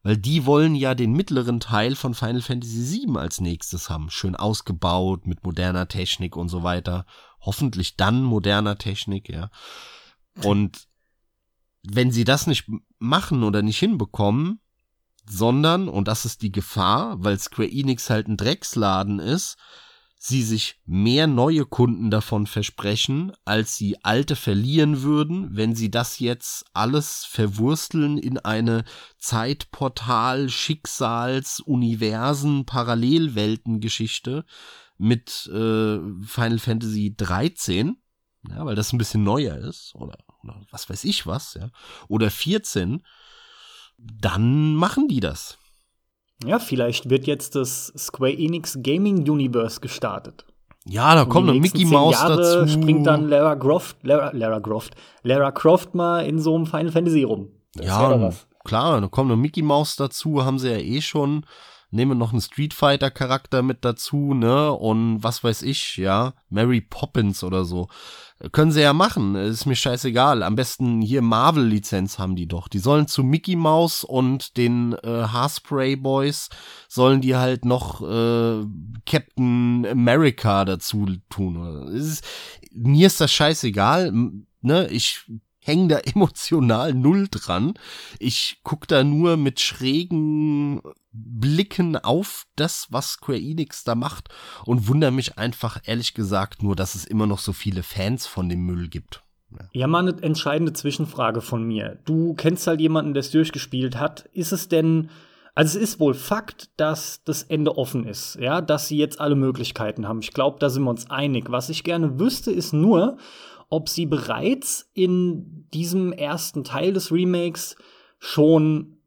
Speaker 2: weil die wollen ja den mittleren Teil von Final Fantasy VII als nächstes haben. Schön ausgebaut, mit moderner Technik und so weiter. Hoffentlich dann moderner Technik, ja. Und wenn sie das nicht machen oder nicht hinbekommen, sondern, und das ist die Gefahr, weil Square Enix halt ein Drecksladen ist, sie sich mehr neue Kunden davon versprechen, als sie alte verlieren würden, wenn sie das jetzt alles verwursteln in eine Zeitportal, Schicksals, Universen, Parallelwelten-Geschichte mit äh, Final Fantasy 13, ja, weil das ein bisschen neuer ist, oder, oder was weiß ich was, ja, oder 14, dann machen die das.
Speaker 1: Ja, vielleicht wird jetzt das Square Enix Gaming Universe gestartet.
Speaker 2: Ja, da kommt noch Mickey Mouse Jahre dazu.
Speaker 1: springt dann Lara Croft, Lara, Lara Croft, Lara Croft mal in so einem Final Fantasy rum.
Speaker 2: Das ja, klar, da kommt noch Mickey Mouse dazu, haben sie ja eh schon nehmen noch einen Street Fighter Charakter mit dazu, ne? Und was weiß ich, ja, Mary Poppins oder so. Können sie ja machen, ist mir scheißegal. Am besten hier Marvel Lizenz haben die doch. Die sollen zu Mickey Mouse und den äh, Haarspray Boys sollen die halt noch äh, Captain America dazu tun. Ist, mir ist das scheißegal, ne? Ich hänge da emotional null dran. Ich guck da nur mit schrägen Blicken auf das, was Square Enix da macht und wundere mich einfach ehrlich gesagt nur, dass es immer noch so viele Fans von dem Müll gibt.
Speaker 1: Ja, ja mal eine entscheidende Zwischenfrage von mir. Du kennst halt jemanden, der es durchgespielt hat. Ist es denn also es ist wohl Fakt, dass das Ende offen ist, ja, dass sie jetzt alle Möglichkeiten haben. Ich glaube, da sind wir uns einig. Was ich gerne wüsste, ist nur, ob sie bereits in diesem ersten Teil des Remakes schon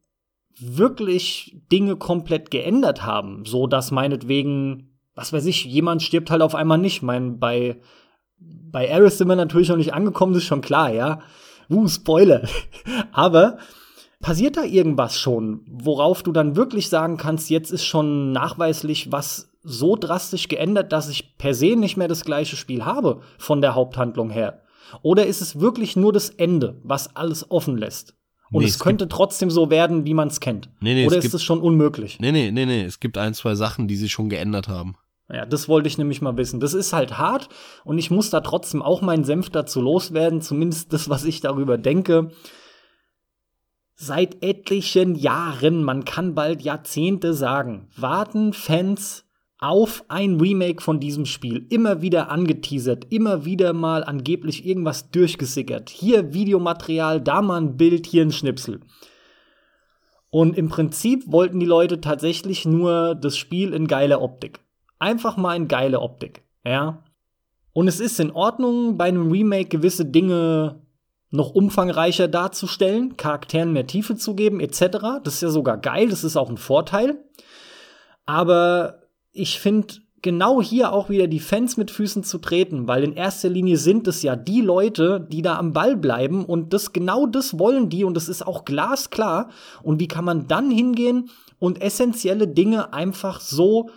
Speaker 1: wirklich Dinge komplett geändert haben, so dass meinetwegen, was weiß ich, jemand stirbt halt auf einmal nicht. Mein, bei, bei Aris sind wir natürlich noch nicht angekommen, das ist schon klar, ja. Uh, Spoiler. Aber passiert da irgendwas schon, worauf du dann wirklich sagen kannst, jetzt ist schon nachweislich was so drastisch geändert, dass ich per se nicht mehr das gleiche Spiel habe von der Haupthandlung her? Oder ist es wirklich nur das Ende, was alles offen lässt? Und nee, es, es könnte trotzdem so werden, wie man es kennt. Nee, nee, Oder es ist es schon unmöglich?
Speaker 2: Nee, nee, nee, nee. Es gibt ein, zwei Sachen, die sich schon geändert haben.
Speaker 1: Ja, das wollte ich nämlich mal wissen. Das ist halt hart und ich muss da trotzdem auch meinen Senf dazu loswerden, zumindest das, was ich darüber denke. Seit etlichen Jahren, man kann bald Jahrzehnte sagen, warten Fans auf ein Remake von diesem Spiel. Immer wieder angeteasert, immer wieder mal angeblich irgendwas durchgesickert. Hier Videomaterial, da mal ein Bild, hier ein Schnipsel. Und im Prinzip wollten die Leute tatsächlich nur das Spiel in geiler Optik. Einfach mal in geile Optik, ja. Und es ist in Ordnung, bei einem Remake gewisse Dinge noch umfangreicher darzustellen, Charakteren mehr Tiefe zu geben, etc. Das ist ja sogar geil, das ist auch ein Vorteil. Aber ich finde genau hier auch wieder die Fans mit Füßen zu treten, weil in erster Linie sind es ja die Leute, die da am Ball bleiben und das genau das wollen die und das ist auch glasklar. Und wie kann man dann hingehen und essentielle Dinge einfach so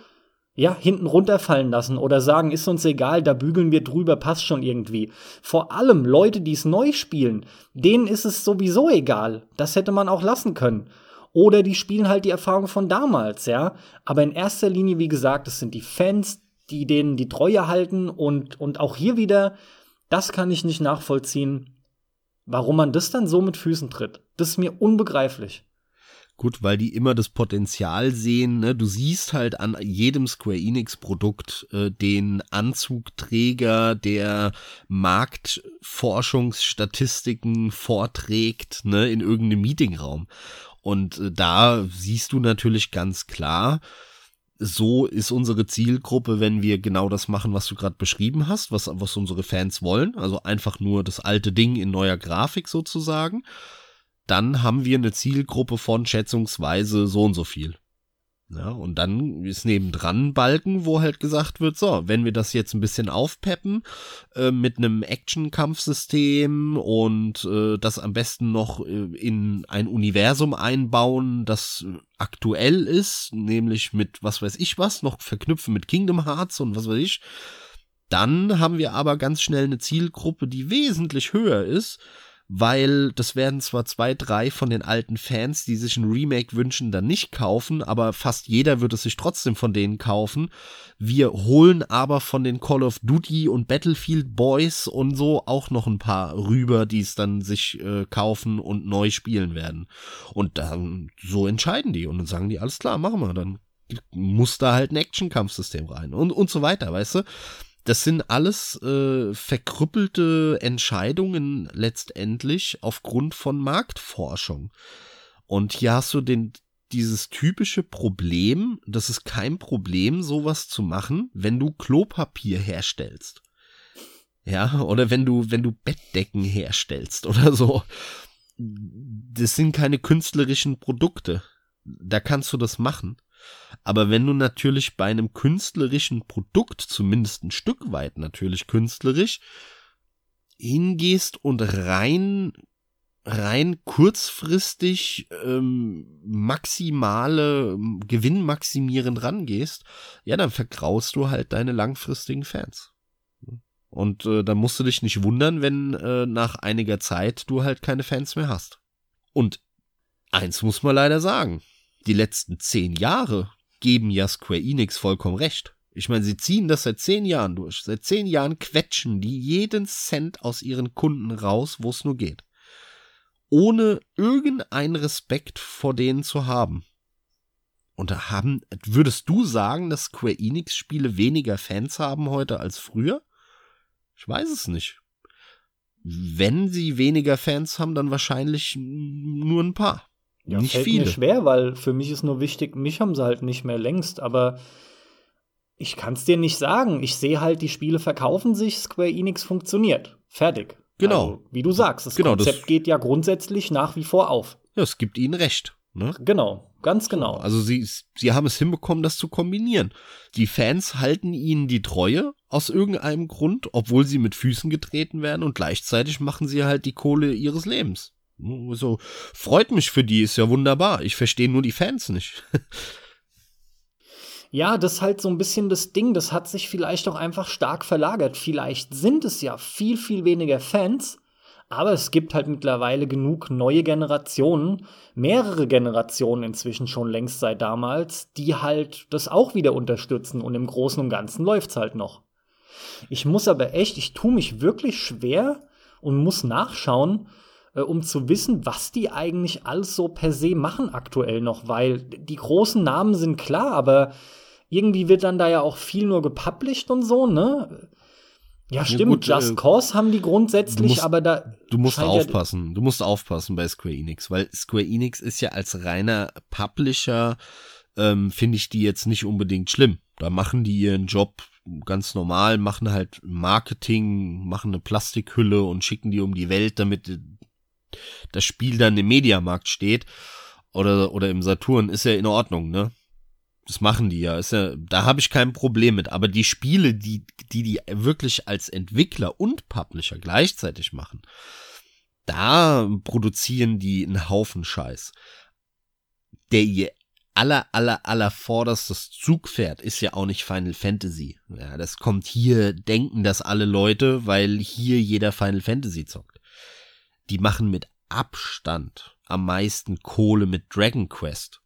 Speaker 1: ja, hinten runterfallen lassen oder sagen, ist uns egal, da bügeln wir drüber, passt schon irgendwie. Vor allem Leute, die es neu spielen, denen ist es sowieso egal. Das hätte man auch lassen können. Oder die spielen halt die Erfahrung von damals, ja. Aber in erster Linie, wie gesagt, es sind die Fans, die denen die Treue halten und, und auch hier wieder, das kann ich nicht nachvollziehen, warum man das dann so mit Füßen tritt. Das ist mir unbegreiflich.
Speaker 2: Gut, weil die immer das Potenzial sehen. Ne? Du siehst halt an jedem Square Enix-Produkt äh, den Anzugträger, der Marktforschungsstatistiken vorträgt ne? in irgendeinem Meetingraum. Und äh, da siehst du natürlich ganz klar, so ist unsere Zielgruppe, wenn wir genau das machen, was du gerade beschrieben hast, was, was unsere Fans wollen, also einfach nur das alte Ding in neuer Grafik sozusagen, dann haben wir eine Zielgruppe von schätzungsweise so und so viel. Ja, und dann ist nebendran ein Balken, wo halt gesagt wird, so, wenn wir das jetzt ein bisschen aufpeppen äh, mit einem Action-Kampfsystem und äh, das am besten noch äh, in ein Universum einbauen, das aktuell ist, nämlich mit was weiß ich was, noch verknüpfen mit Kingdom Hearts und was weiß ich, dann haben wir aber ganz schnell eine Zielgruppe, die wesentlich höher ist weil das werden zwar zwei, drei von den alten Fans, die sich ein Remake wünschen, dann nicht kaufen, aber fast jeder wird es sich trotzdem von denen kaufen. Wir holen aber von den Call of Duty und Battlefield Boys und so auch noch ein paar rüber, die es dann sich äh, kaufen und neu spielen werden. Und dann so entscheiden die und dann sagen die, alles klar, machen wir, dann muss da halt ein Action-Kampfsystem rein und, und so weiter, weißt du? Das sind alles äh, verkrüppelte Entscheidungen letztendlich aufgrund von Marktforschung. Und hier hast du den, dieses typische Problem, das ist kein Problem, sowas zu machen, wenn du Klopapier herstellst. Ja, oder wenn du, wenn du Bettdecken herstellst oder so. Das sind keine künstlerischen Produkte. Da kannst du das machen. Aber wenn du natürlich bei einem künstlerischen Produkt, zumindest ein Stück weit natürlich künstlerisch, hingehst und rein rein kurzfristig ähm, maximale Gewinn maximierend rangehst, ja, dann vergraust du halt deine langfristigen Fans. Und äh, dann musst du dich nicht wundern, wenn äh, nach einiger Zeit du halt keine Fans mehr hast. Und eins muss man leider sagen, die letzten zehn Jahre geben ja Square Enix vollkommen recht. Ich meine, sie ziehen das seit zehn Jahren durch. Seit zehn Jahren quetschen die jeden Cent aus ihren Kunden raus, wo es nur geht. Ohne irgendeinen Respekt vor denen zu haben. Und da haben, würdest du sagen, dass Square Enix Spiele weniger Fans haben heute als früher? Ich weiß es nicht. Wenn sie weniger Fans haben, dann wahrscheinlich nur ein paar.
Speaker 1: Ja, nicht fällt viele. mir schwer, weil für mich ist nur wichtig, mich haben sie halt nicht mehr längst, aber ich kann es dir nicht sagen. Ich sehe halt, die Spiele verkaufen sich, Square Enix funktioniert. Fertig.
Speaker 2: Genau. Also,
Speaker 1: wie du sagst, das genau, Konzept das geht ja grundsätzlich nach wie vor auf.
Speaker 2: Ja, es gibt ihnen recht. Ne?
Speaker 1: Genau, ganz genau.
Speaker 2: Also sie, sie haben es hinbekommen, das zu kombinieren. Die Fans halten ihnen die Treue aus irgendeinem Grund, obwohl sie mit Füßen getreten werden und gleichzeitig machen sie halt die Kohle ihres Lebens. So, freut mich für die, ist ja wunderbar. Ich verstehe nur die Fans nicht.
Speaker 1: Ja, das ist halt so ein bisschen das Ding, das hat sich vielleicht auch einfach stark verlagert. Vielleicht sind es ja viel, viel weniger Fans, aber es gibt halt mittlerweile genug neue Generationen, mehrere Generationen inzwischen schon längst seit damals, die halt das auch wieder unterstützen und im Großen und Ganzen läuft's halt noch. Ich muss aber echt, ich tue mich wirklich schwer und muss nachschauen, äh, um zu wissen, was die eigentlich alles so per se machen aktuell noch, weil die großen Namen sind klar, aber irgendwie wird dann da ja auch viel nur gepublished und so, ne? Ja, stimmt. Ja, gut, Just äh, Cause haben die grundsätzlich,
Speaker 2: musst,
Speaker 1: aber da.
Speaker 2: Du musst aufpassen. Ja, du musst aufpassen bei Square Enix, weil Square Enix ist ja als reiner Publisher, ähm, finde ich die jetzt nicht unbedingt schlimm. Da machen die ihren Job ganz normal, machen halt Marketing, machen eine Plastikhülle und schicken die um die Welt, damit das Spiel dann im Mediamarkt steht oder, oder im Saturn, ist ja in Ordnung, ne? Das machen die ja, ist ja, da habe ich kein Problem mit. Aber die Spiele, die, die die wirklich als Entwickler und Publisher gleichzeitig machen, da produzieren die einen Haufen Scheiß. Der ihr aller, aller, aller vorderstes Zugpferd ist ja auch nicht Final Fantasy. Ja, das kommt hier, denken das alle Leute, weil hier jeder Final Fantasy zockt die machen mit Abstand am meisten Kohle mit Dragon Quest.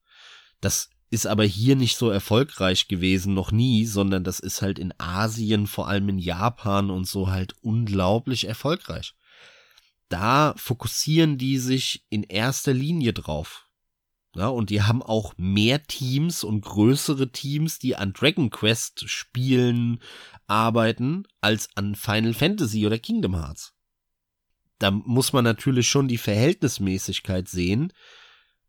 Speaker 2: Das ist aber hier nicht so erfolgreich gewesen, noch nie, sondern das ist halt in Asien, vor allem in Japan und so halt unglaublich erfolgreich. Da fokussieren die sich in erster Linie drauf. Ja, und die haben auch mehr Teams und größere Teams, die an Dragon Quest Spielen arbeiten, als an Final Fantasy oder Kingdom Hearts da muss man natürlich schon die Verhältnismäßigkeit sehen.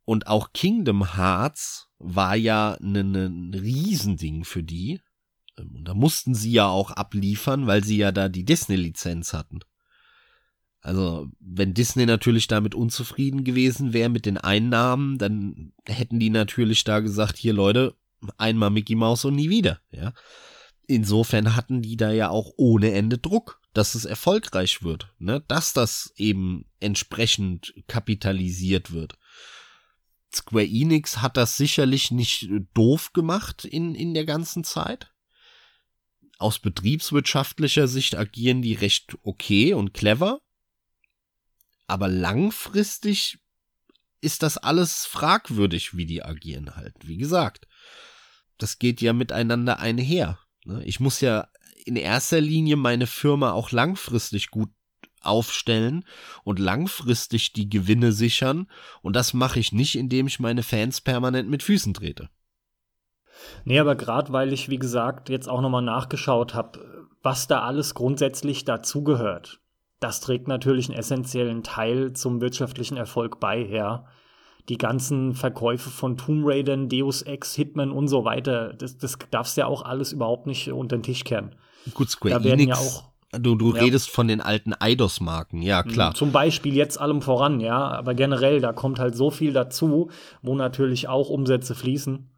Speaker 2: Und auch Kingdom Hearts war ja ein ne, ne Riesending für die. Ähm, und da mussten sie ja auch abliefern, weil sie ja da die Disney-Lizenz hatten. Also, wenn Disney natürlich damit unzufrieden gewesen wäre mit den Einnahmen, dann hätten die natürlich da gesagt, hier Leute, einmal Mickey Mouse und nie wieder, ja. Insofern hatten die da ja auch ohne Ende Druck, dass es erfolgreich wird, ne, dass das eben entsprechend kapitalisiert wird. Square Enix hat das sicherlich nicht doof gemacht in, in der ganzen Zeit. Aus betriebswirtschaftlicher Sicht agieren die recht okay und clever. Aber langfristig ist das alles fragwürdig, wie die agieren halt. Wie gesagt, das geht ja miteinander einher. Ne? Ich muss ja in erster Linie meine Firma auch langfristig gut aufstellen und langfristig die Gewinne sichern. Und das mache ich nicht, indem ich meine Fans permanent mit Füßen trete.
Speaker 1: Nee, aber gerade weil ich, wie gesagt, jetzt auch nochmal nachgeschaut habe, was da alles grundsätzlich dazugehört. Das trägt natürlich einen essentiellen Teil zum wirtschaftlichen Erfolg bei, ja. Die ganzen Verkäufe von Tomb Raidern, Deus Ex, Hitman und so weiter, das, das darfst ja auch alles überhaupt nicht unter den Tisch kehren.
Speaker 2: Gut, Square da Enix, ja auch Du, du ja. redest von den alten Eidos-Marken, ja mhm, klar.
Speaker 1: Zum Beispiel jetzt allem voran, ja, aber generell, da kommt halt so viel dazu, wo natürlich auch Umsätze fließen.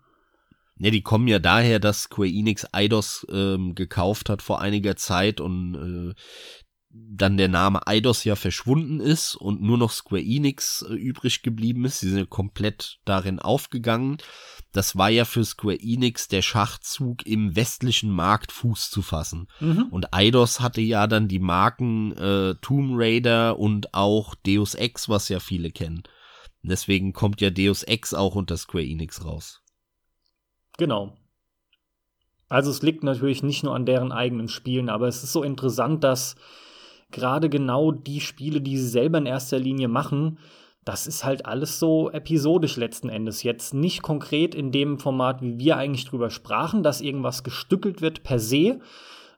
Speaker 2: Ja, die kommen ja daher, dass Square Enix Eidos ähm, gekauft hat vor einiger Zeit und äh, dann der Name Eidos ja verschwunden ist und nur noch Square Enix äh, übrig geblieben ist. Sie sind komplett darin aufgegangen. Das war ja für Square Enix der Schachzug im westlichen Markt Fuß zu fassen. Mhm. Und Eidos hatte ja dann die Marken äh, Tomb Raider und auch Deus Ex, was ja viele kennen. Deswegen kommt ja Deus Ex auch unter Square Enix raus.
Speaker 1: Genau. Also es liegt natürlich nicht nur an deren eigenen Spielen, aber es ist so interessant, dass gerade genau die Spiele, die sie selber in erster Linie machen, das ist halt alles so episodisch letzten Endes. Jetzt nicht konkret in dem Format, wie wir eigentlich drüber sprachen, dass irgendwas gestückelt wird per se,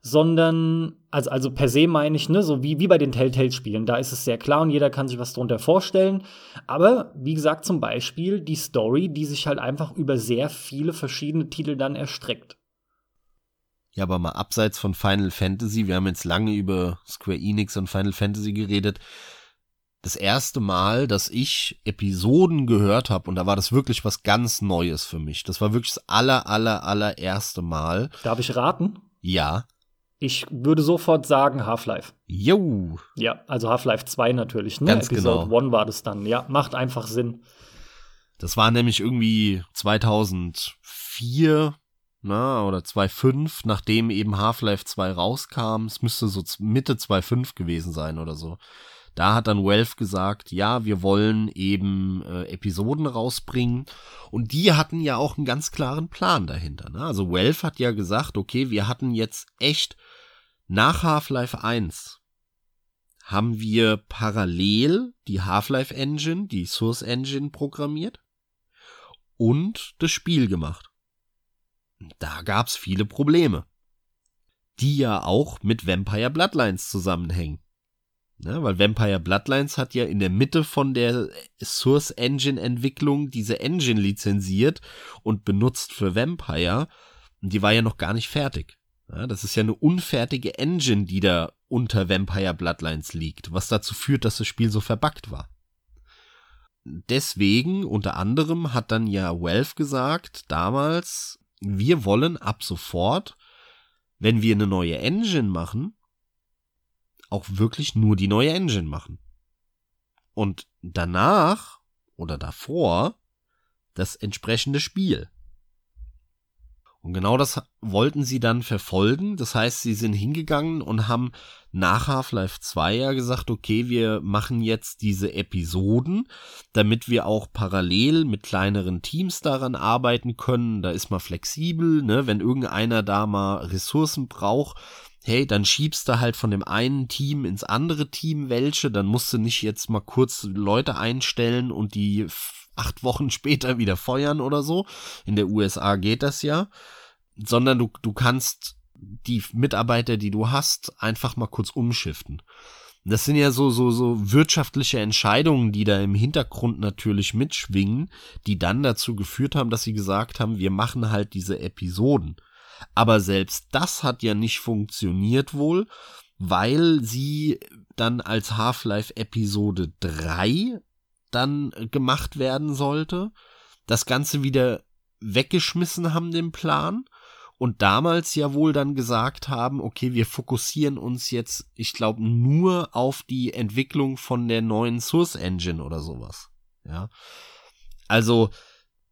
Speaker 1: sondern, also, also per se meine ich, ne, so wie, wie bei den Telltale-Spielen. Da ist es sehr klar und jeder kann sich was drunter vorstellen. Aber, wie gesagt, zum Beispiel die Story, die sich halt einfach über sehr viele verschiedene Titel dann erstreckt.
Speaker 2: Ja, aber mal abseits von Final Fantasy, wir haben jetzt lange über Square Enix und Final Fantasy geredet. Das erste Mal, dass ich Episoden gehört habe, und da war das wirklich was ganz Neues für mich. Das war wirklich das aller, aller, allererste Mal.
Speaker 1: Darf ich raten?
Speaker 2: Ja.
Speaker 1: Ich würde sofort sagen Half-Life.
Speaker 2: Jo.
Speaker 1: Ja, also Half-Life 2 natürlich, ne?
Speaker 2: Ganz Episode
Speaker 1: genau. 1 war das dann. Ja, macht einfach Sinn.
Speaker 2: Das war nämlich irgendwie 2004, na, oder 2.5, nachdem eben Half-Life 2 rauskam. Es müsste so Mitte 2.5 gewesen sein oder so. Da hat dann Valve gesagt, ja, wir wollen eben äh, Episoden rausbringen. Und die hatten ja auch einen ganz klaren Plan dahinter. Ne? Also Valve hat ja gesagt, okay, wir hatten jetzt echt nach Half-Life 1 haben wir parallel die Half-Life Engine, die Source Engine programmiert und das Spiel gemacht. Da gab's viele Probleme, die ja auch mit Vampire Bloodlines zusammenhängen. Ne, weil Vampire Bloodlines hat ja in der Mitte von der Source Engine Entwicklung diese Engine lizenziert und benutzt für Vampire. Und die war ja noch gar nicht fertig. Ja, das ist ja eine unfertige Engine, die da unter Vampire Bloodlines liegt, was dazu führt, dass das Spiel so verbuggt war. Deswegen, unter anderem, hat dann ja Valve gesagt, damals, wir wollen ab sofort, wenn wir eine neue Engine machen, auch wirklich nur die neue Engine machen. Und danach oder davor das entsprechende Spiel. Und genau das wollten sie dann verfolgen. Das heißt, sie sind hingegangen und haben nach Half-Life 2 ja gesagt, okay, wir machen jetzt diese Episoden, damit wir auch parallel mit kleineren Teams daran arbeiten können. Da ist man flexibel, ne? Wenn irgendeiner da mal Ressourcen braucht, hey, dann schiebst du halt von dem einen Team ins andere Team welche, dann musst du nicht jetzt mal kurz Leute einstellen und die acht Wochen später wieder feuern oder so. In der USA geht das ja. Sondern du, du kannst die Mitarbeiter, die du hast, einfach mal kurz umschiften. Das sind ja so, so, so wirtschaftliche Entscheidungen, die da im Hintergrund natürlich mitschwingen, die dann dazu geführt haben, dass sie gesagt haben, wir machen halt diese Episoden. Aber selbst das hat ja nicht funktioniert wohl, weil sie dann als Half-Life Episode 3 dann gemacht werden sollte, das Ganze wieder weggeschmissen haben, den Plan, und damals ja wohl dann gesagt haben, okay, wir fokussieren uns jetzt, ich glaube, nur auf die Entwicklung von der neuen Source Engine oder sowas. Ja. Also,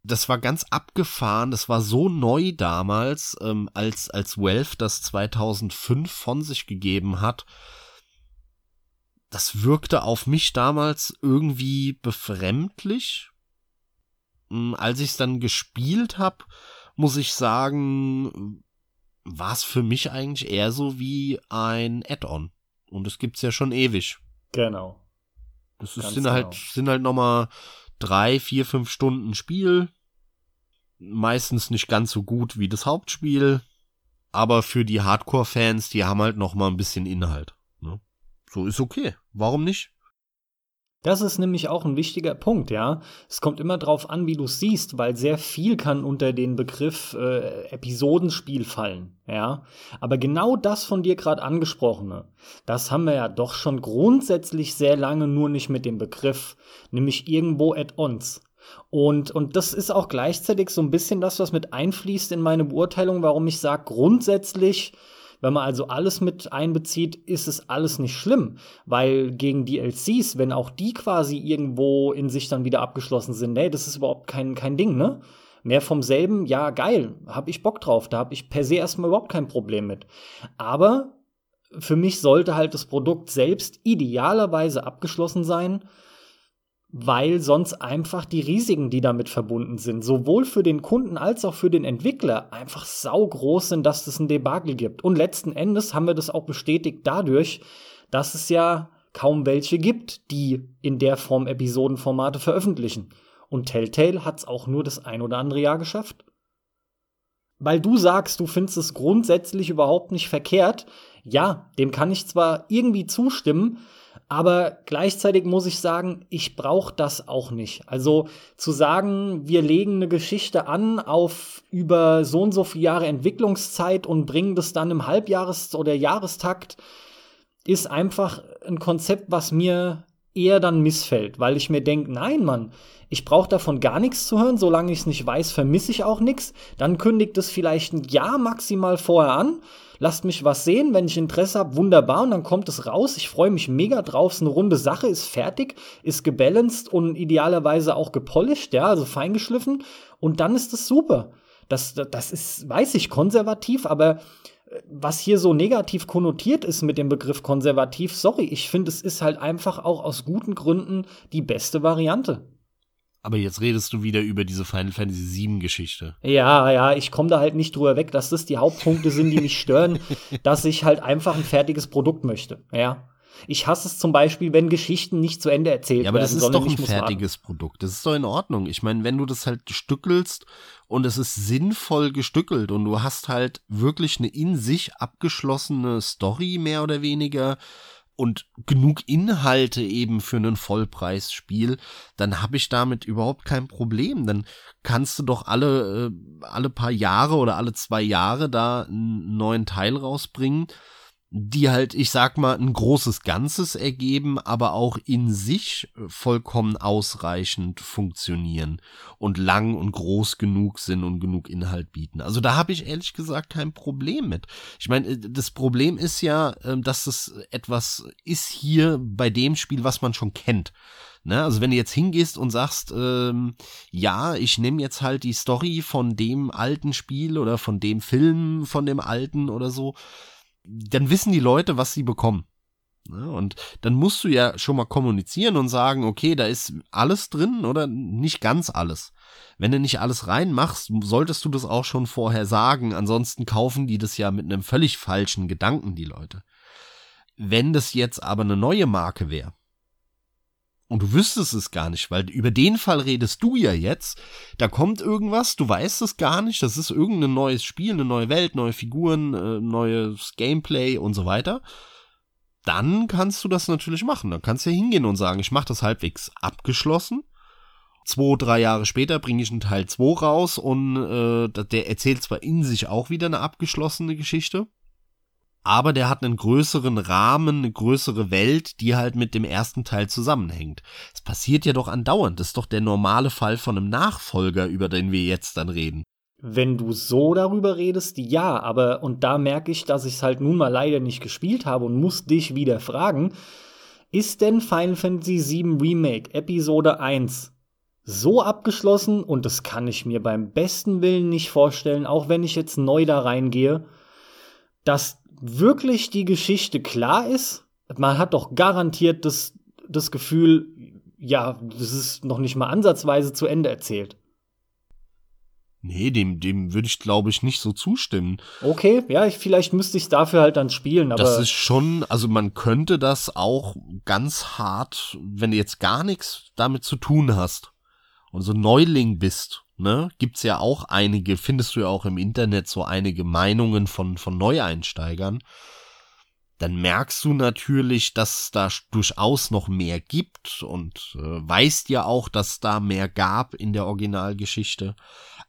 Speaker 2: das war ganz abgefahren, das war so neu damals, ähm, als, als Valve das 2005 von sich gegeben hat. Das wirkte auf mich damals irgendwie befremdlich. Hm, als ich es dann gespielt habe, muss ich sagen, war es für mich eigentlich eher so wie ein Add-on. Und das gibt's ja schon ewig.
Speaker 1: Genau.
Speaker 2: Das ist, sind halt, genau. halt, sind halt nochmal drei, vier, fünf Stunden Spiel. Meistens nicht ganz so gut wie das Hauptspiel. Aber für die Hardcore-Fans, die haben halt nochmal ein bisschen Inhalt. Ne? So ist okay. Warum nicht?
Speaker 1: Das ist nämlich auch ein wichtiger Punkt, ja. Es kommt immer drauf an, wie du es siehst, weil sehr viel kann unter den Begriff äh, Episodenspiel fallen, ja. Aber genau das von dir gerade angesprochene, das haben wir ja doch schon grundsätzlich sehr lange nur nicht mit dem Begriff, nämlich irgendwo Add-ons. Und, und das ist auch gleichzeitig so ein bisschen das, was mit einfließt in meine Beurteilung, warum ich sage, grundsätzlich wenn man also alles mit einbezieht, ist es alles nicht schlimm, weil gegen DLCs, wenn auch die quasi irgendwo in sich dann wieder abgeschlossen sind, nee, das ist überhaupt kein, kein Ding, ne? Mehr vom selben, ja, geil, hab ich Bock drauf, da hab ich per se erstmal überhaupt kein Problem mit. Aber für mich sollte halt das Produkt selbst idealerweise abgeschlossen sein, weil sonst einfach die Risiken, die damit verbunden sind, sowohl für den Kunden als auch für den Entwickler einfach saugroß sind, dass es ein Debakel gibt. Und letzten Endes haben wir das auch bestätigt dadurch, dass es ja kaum welche gibt, die in der Form Episodenformate veröffentlichen. Und Telltale hat es auch nur das ein oder andere Jahr geschafft. Weil du sagst, du findest es grundsätzlich überhaupt nicht verkehrt, ja, dem kann ich zwar irgendwie zustimmen, aber gleichzeitig muss ich sagen, ich brauche das auch nicht. Also zu sagen, wir legen eine Geschichte an auf über so und so viele Jahre Entwicklungszeit und bringen das dann im Halbjahres- oder Jahrestakt, ist einfach ein Konzept, was mir eher dann missfällt, weil ich mir denke, nein, Mann, ich brauche davon gar nichts zu hören, solange ich es nicht weiß, vermisse ich auch nichts. Dann kündigt es vielleicht ein Jahr maximal vorher an lasst mich was sehen, wenn ich Interesse habe, wunderbar, und dann kommt es raus. Ich freue mich mega drauf. Es ist eine runde Sache, ist fertig, ist gebalanced und idealerweise auch gepolished, ja, also feingeschliffen. Und dann ist es super. Das, das ist, weiß ich, konservativ, aber äh, was hier so negativ konnotiert ist mit dem Begriff konservativ, sorry, ich finde, es ist halt einfach auch aus guten Gründen die beste Variante.
Speaker 2: Aber jetzt redest du wieder über diese Final Fantasy VII Geschichte.
Speaker 1: Ja, ja, ich komme da halt nicht drüber weg, dass das die Hauptpunkte sind, die mich stören, dass ich halt einfach ein fertiges Produkt möchte. Ja. Ich hasse es zum Beispiel, wenn Geschichten nicht zu Ende erzählt werden. Ja,
Speaker 2: aber das ist doch ein fertiges Produkt. Das ist doch in Ordnung. Ich meine, wenn du das halt stückelst und es ist sinnvoll gestückelt und du hast halt wirklich eine in sich abgeschlossene Story mehr oder weniger, und genug Inhalte eben für ein Vollpreisspiel, dann habe ich damit überhaupt kein Problem. Dann kannst du doch alle, äh, alle paar Jahre oder alle zwei Jahre da einen neuen Teil rausbringen die halt, ich sag mal, ein großes Ganzes ergeben, aber auch in sich vollkommen ausreichend funktionieren und lang und groß genug sind und genug Inhalt bieten. Also da habe ich ehrlich gesagt kein Problem mit. Ich meine, äh, das Problem ist ja, ähm, dass es etwas ist hier bei dem Spiel, was man schon kennt. Ne? Also wenn du jetzt hingehst und sagst, ähm, ja, ich nehme jetzt halt die Story von dem alten Spiel oder von dem Film von dem alten oder so, dann wissen die Leute, was sie bekommen. Und dann musst du ja schon mal kommunizieren und sagen, okay, da ist alles drin oder nicht ganz alles. Wenn du nicht alles reinmachst, solltest du das auch schon vorher sagen. Ansonsten kaufen die das ja mit einem völlig falschen Gedanken, die Leute. Wenn das jetzt aber eine neue Marke wäre, und du wüsstest es gar nicht, weil über den Fall redest du ja jetzt. Da kommt irgendwas, du weißt es gar nicht. Das ist irgendein neues Spiel, eine neue Welt, neue Figuren, äh, neues Gameplay und so weiter. dann kannst du das natürlich machen. Dann kannst du ja hingehen und sagen, ich mache das halbwegs abgeschlossen. Zwei, drei Jahre später bringe ich einen Teil 2 raus und äh, der erzählt zwar in sich auch wieder eine abgeschlossene Geschichte, aber der hat einen größeren Rahmen, eine größere Welt, die halt mit dem ersten Teil zusammenhängt. Es passiert ja doch andauernd. Das ist doch der normale Fall von einem Nachfolger, über den wir jetzt dann reden.
Speaker 1: Wenn du so darüber redest, ja, aber und da merke ich, dass ich es halt nun mal leider nicht gespielt habe und muss dich wieder fragen, ist denn Final Fantasy VII Remake Episode 1 so abgeschlossen und das kann ich mir beim besten Willen nicht vorstellen, auch wenn ich jetzt neu da reingehe, dass wirklich die Geschichte klar ist? Man hat doch garantiert das, das Gefühl, ja, das ist noch nicht mal ansatzweise zu Ende erzählt.
Speaker 2: Nee, dem, dem würde ich, glaube ich, nicht so zustimmen.
Speaker 1: Okay, ja, ich, vielleicht müsste ich es dafür halt dann spielen, aber.
Speaker 2: Das ist schon, also man könnte das auch ganz hart, wenn du jetzt gar nichts damit zu tun hast und so Neuling bist ne, gibt's ja auch einige, findest du ja auch im Internet so einige Meinungen von, von Neueinsteigern. Dann merkst du natürlich, dass da durchaus noch mehr gibt und äh, weißt ja auch, dass da mehr gab in der Originalgeschichte.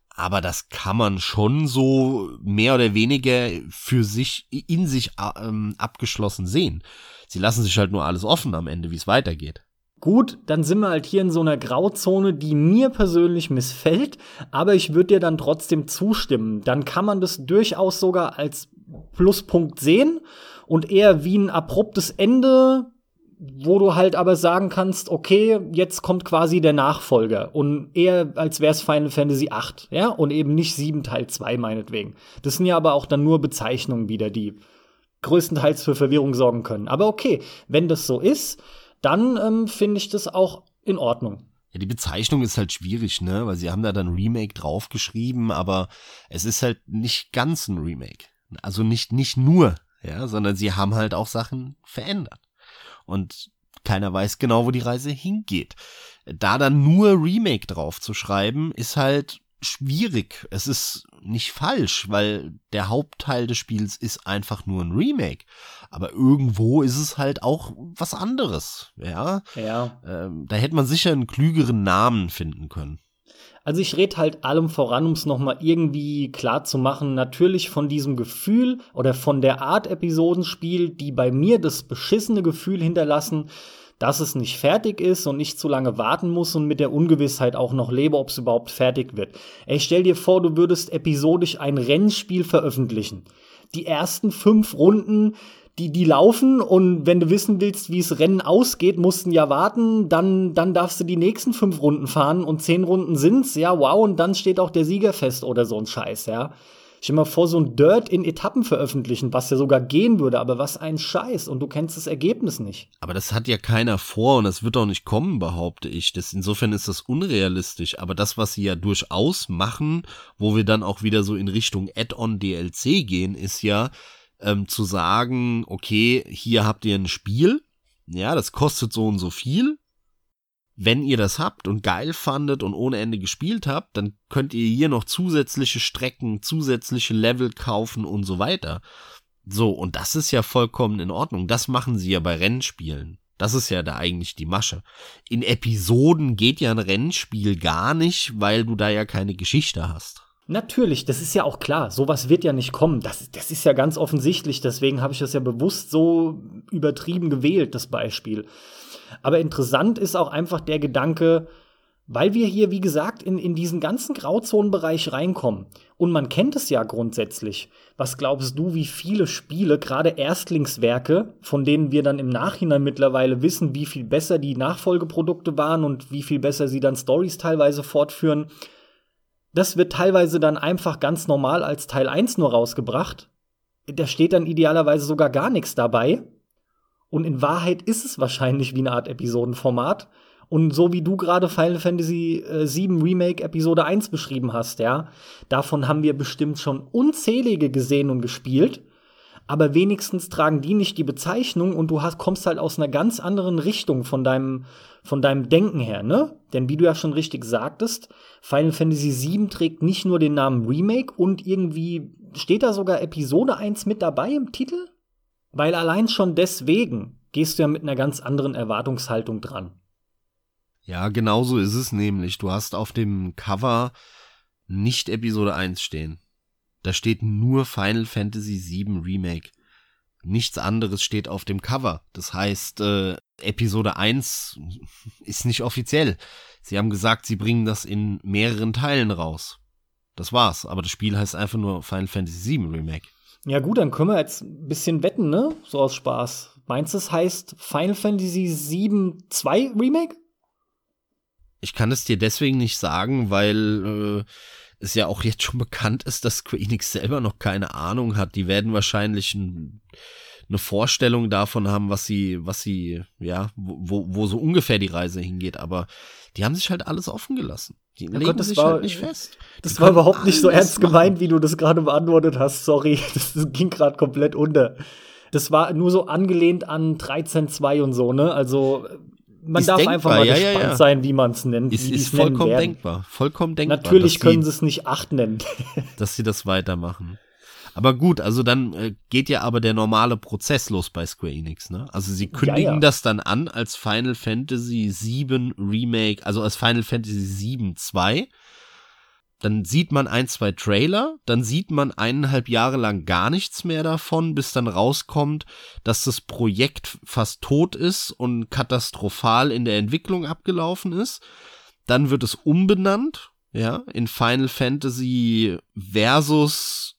Speaker 2: Aber das kann man schon so mehr oder weniger für sich, in sich ähm, abgeschlossen sehen. Sie lassen sich halt nur alles offen am Ende, wie es weitergeht.
Speaker 1: Gut, dann sind wir halt hier in so einer Grauzone, die mir persönlich missfällt, aber ich würde dir dann trotzdem zustimmen. Dann kann man das durchaus sogar als Pluspunkt sehen und eher wie ein abruptes Ende, wo du halt aber sagen kannst, okay, jetzt kommt quasi der Nachfolger und eher als wäre es Final Fantasy 8, ja, und eben nicht 7 Teil 2 meinetwegen. Das sind ja aber auch dann nur Bezeichnungen wieder, die größtenteils für Verwirrung sorgen können. Aber okay, wenn das so ist, dann ähm, finde ich das auch in Ordnung.
Speaker 2: Ja, die Bezeichnung ist halt schwierig, ne? Weil sie haben da dann Remake draufgeschrieben, aber es ist halt nicht ganz ein Remake. Also nicht, nicht nur, ja, sondern sie haben halt auch Sachen verändert. Und keiner weiß genau, wo die Reise hingeht. Da dann nur Remake drauf zu schreiben, ist halt schwierig. Es ist nicht falsch, weil der Hauptteil des Spiels ist einfach nur ein Remake. Aber irgendwo ist es halt auch was anderes. Ja.
Speaker 1: Ja.
Speaker 2: Ähm, da hätte man sicher einen klügeren Namen finden können.
Speaker 1: Also ich rede halt allem voran, um es nochmal irgendwie klar zu machen, natürlich von diesem Gefühl oder von der Art Episodenspiel, die bei mir das beschissene Gefühl hinterlassen, dass es nicht fertig ist und nicht zu lange warten muss und mit der Ungewissheit auch noch lebe, ob es überhaupt fertig wird. Ey, stell dir vor, du würdest episodisch ein Rennspiel veröffentlichen. Die ersten fünf Runden, die, die laufen und wenn du wissen willst, wie es Rennen ausgeht, mussten ja warten, dann, dann darfst du die nächsten fünf Runden fahren und zehn Runden sind's, ja, wow, und dann steht auch der Sieger fest oder so ein Scheiß, ja. Stell dir mal vor, so ein Dirt in Etappen veröffentlichen, was ja sogar gehen würde, aber was ein Scheiß und du kennst das Ergebnis nicht.
Speaker 2: Aber das hat ja keiner vor und das wird auch nicht kommen, behaupte ich. Das, insofern ist das unrealistisch. Aber das, was sie ja durchaus machen, wo wir dann auch wieder so in Richtung Add-on DLC gehen, ist ja ähm, zu sagen, okay, hier habt ihr ein Spiel, ja, das kostet so und so viel, wenn ihr das habt und geil fandet und ohne Ende gespielt habt, dann könnt ihr hier noch zusätzliche Strecken, zusätzliche Level kaufen und so weiter. So, und das ist ja vollkommen in Ordnung. Das machen sie ja bei Rennspielen. Das ist ja da eigentlich die Masche. In Episoden geht ja ein Rennspiel gar nicht, weil du da ja keine Geschichte hast.
Speaker 1: Natürlich, das ist ja auch klar. Sowas wird ja nicht kommen. Das, das ist ja ganz offensichtlich. Deswegen habe ich das ja bewusst so übertrieben gewählt, das Beispiel. Aber interessant ist auch einfach der Gedanke, weil wir hier, wie gesagt, in, in diesen ganzen Grauzonenbereich reinkommen. Und man kennt es ja grundsätzlich. Was glaubst du, wie viele Spiele, gerade Erstlingswerke, von denen wir dann im Nachhinein mittlerweile wissen, wie viel besser die Nachfolgeprodukte waren und wie viel besser sie dann Stories teilweise fortführen, das wird teilweise dann einfach ganz normal als Teil 1 nur rausgebracht. Da steht dann idealerweise sogar gar nichts dabei. Und in Wahrheit ist es wahrscheinlich wie eine Art Episodenformat. Und so wie du gerade Final Fantasy äh, 7 Remake Episode 1 beschrieben hast, ja, davon haben wir bestimmt schon unzählige gesehen und gespielt. Aber wenigstens tragen die nicht die Bezeichnung und du hast, kommst halt aus einer ganz anderen Richtung von deinem, von deinem Denken her, ne? Denn wie du ja schon richtig sagtest, Final Fantasy 7 trägt nicht nur den Namen Remake und irgendwie steht da sogar Episode 1 mit dabei im Titel? Weil allein schon deswegen gehst du ja mit einer ganz anderen Erwartungshaltung dran.
Speaker 2: Ja, genau so ist es nämlich. Du hast auf dem Cover nicht Episode 1 stehen. Da steht nur Final Fantasy VII Remake. Nichts anderes steht auf dem Cover. Das heißt, äh, Episode 1 ist nicht offiziell. Sie haben gesagt, sie bringen das in mehreren Teilen raus. Das war's. Aber das Spiel heißt einfach nur Final Fantasy VII Remake.
Speaker 1: Ja, gut, dann können wir jetzt ein bisschen wetten, ne? So aus Spaß. Meinst du, es heißt Final Fantasy VII 2 Remake?
Speaker 2: Ich kann es dir deswegen nicht sagen, weil äh, es ja auch jetzt schon bekannt ist, dass Square Enix selber noch keine Ahnung hat. Die werden wahrscheinlich ein, eine Vorstellung davon haben, was sie, was sie, ja, wo, wo so ungefähr die Reise hingeht. Aber die haben sich halt alles offen gelassen. Die
Speaker 1: Ja
Speaker 2: legen
Speaker 1: Gott, das
Speaker 2: sich
Speaker 1: war-
Speaker 2: halt nicht fest.
Speaker 1: Das
Speaker 2: Die
Speaker 1: war überhaupt nicht so ernst
Speaker 2: machen.
Speaker 1: gemeint, wie du das gerade beantwortet hast. Sorry, das, das ging gerade komplett unter. Das war nur so angelehnt an 13.2 und so, ne? Also man
Speaker 2: Ist
Speaker 1: darf
Speaker 2: denkbar,
Speaker 1: einfach mal
Speaker 2: ja, ja,
Speaker 1: gespannt
Speaker 2: ja.
Speaker 1: sein, wie man es nennt.
Speaker 2: Ist, ist vollkommen denkbar. Vollkommen denkbar.
Speaker 1: Natürlich können sie es nicht 8 nennen.
Speaker 2: dass sie das weitermachen. Aber gut, also dann äh, geht ja aber der normale Prozess los bei Square Enix, ne? Also sie kündigen
Speaker 1: ja.
Speaker 2: das dann an als Final Fantasy VII Remake, also als Final Fantasy VII 2. Dann sieht man ein, zwei Trailer, dann sieht man eineinhalb Jahre lang gar nichts mehr davon, bis dann rauskommt, dass das Projekt fast tot ist und katastrophal in der Entwicklung abgelaufen ist. Dann wird es umbenannt, ja, in Final Fantasy versus,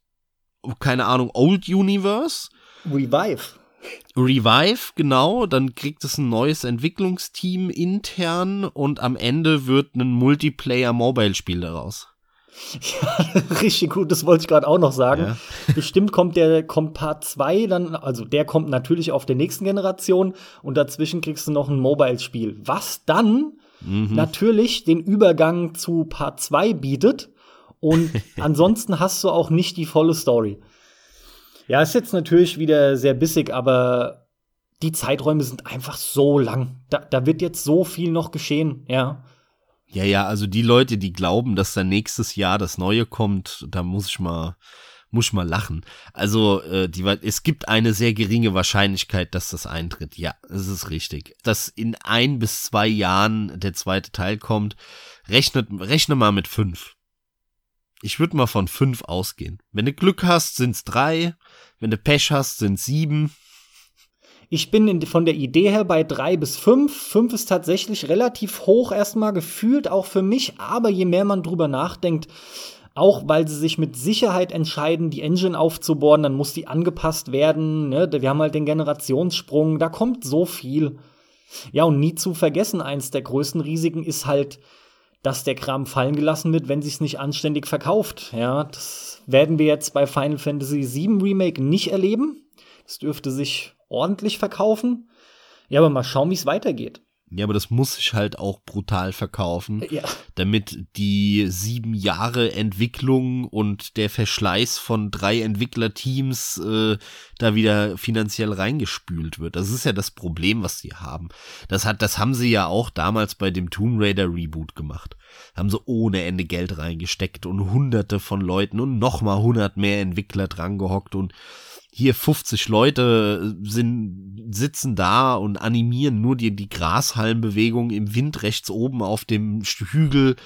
Speaker 2: keine Ahnung, Old Universe.
Speaker 1: Revive.
Speaker 2: Revive, genau, dann kriegt es ein neues Entwicklungsteam intern und am Ende wird ein Multiplayer-Mobile-Spiel daraus.
Speaker 1: Richtig gut, das wollte ich gerade auch noch sagen.
Speaker 2: Ja.
Speaker 1: Bestimmt kommt der kommt Part 2 dann, also der kommt natürlich auf der nächsten Generation und dazwischen kriegst du noch ein Mobile-Spiel. Was dann
Speaker 2: Mhm.
Speaker 1: natürlich den Übergang zu Part 2 bietet und ansonsten hast du auch nicht die volle Story. Ja, ist jetzt natürlich wieder sehr bissig, aber die Zeiträume sind einfach so lang. Da, da wird jetzt so viel noch geschehen, ja.
Speaker 2: Ja, ja, also die Leute, die glauben, dass dann nächstes Jahr das Neue kommt, da muss ich mal, muss ich mal lachen. Also, äh, die, es gibt eine sehr geringe Wahrscheinlichkeit, dass das eintritt. Ja, es ist richtig. Dass in ein bis zwei Jahren der zweite Teil kommt, rechnet, rechne mal mit fünf. Ich würde mal von fünf ausgehen. Wenn du Glück hast, sind's drei. Wenn du Pech hast, sind's sieben.
Speaker 1: Ich bin in, von der Idee her bei drei bis fünf. Fünf ist tatsächlich relativ hoch erstmal gefühlt, auch für mich. Aber je mehr man drüber nachdenkt, auch weil sie sich mit Sicherheit entscheiden, die Engine aufzubohren, dann muss die angepasst werden. Ne? Wir haben halt den Generationssprung, da kommt so viel. Ja, und nie zu vergessen, eins der größten Risiken ist halt, dass der Kram fallen gelassen wird, wenn sich's nicht anständig verkauft. Ja, das werden wir jetzt bei Final Fantasy VII Remake nicht erleben. Das dürfte sich ordentlich verkaufen. Ja, aber mal schauen, wie es weitergeht.
Speaker 2: Ja, aber das muss sich halt auch brutal verkaufen.
Speaker 1: Ja.
Speaker 2: damit die sieben Jahre Entwicklung und der Verschleiß von drei Entwicklerteams äh, da wieder finanziell reingespült wird. Das ist ja das Problem, was sie haben. Das hat, das haben sie ja auch damals bei dem Tomb Raider Reboot gemacht. Haben sie ohne Ende Geld reingesteckt und hunderte von Leuten und nochmal hundert mehr Entwickler dran gehockt und hier 50 Leute sind, sitzen da und animieren nur die, die Grashalmbewegung im Wind rechts oben auf dem Hügel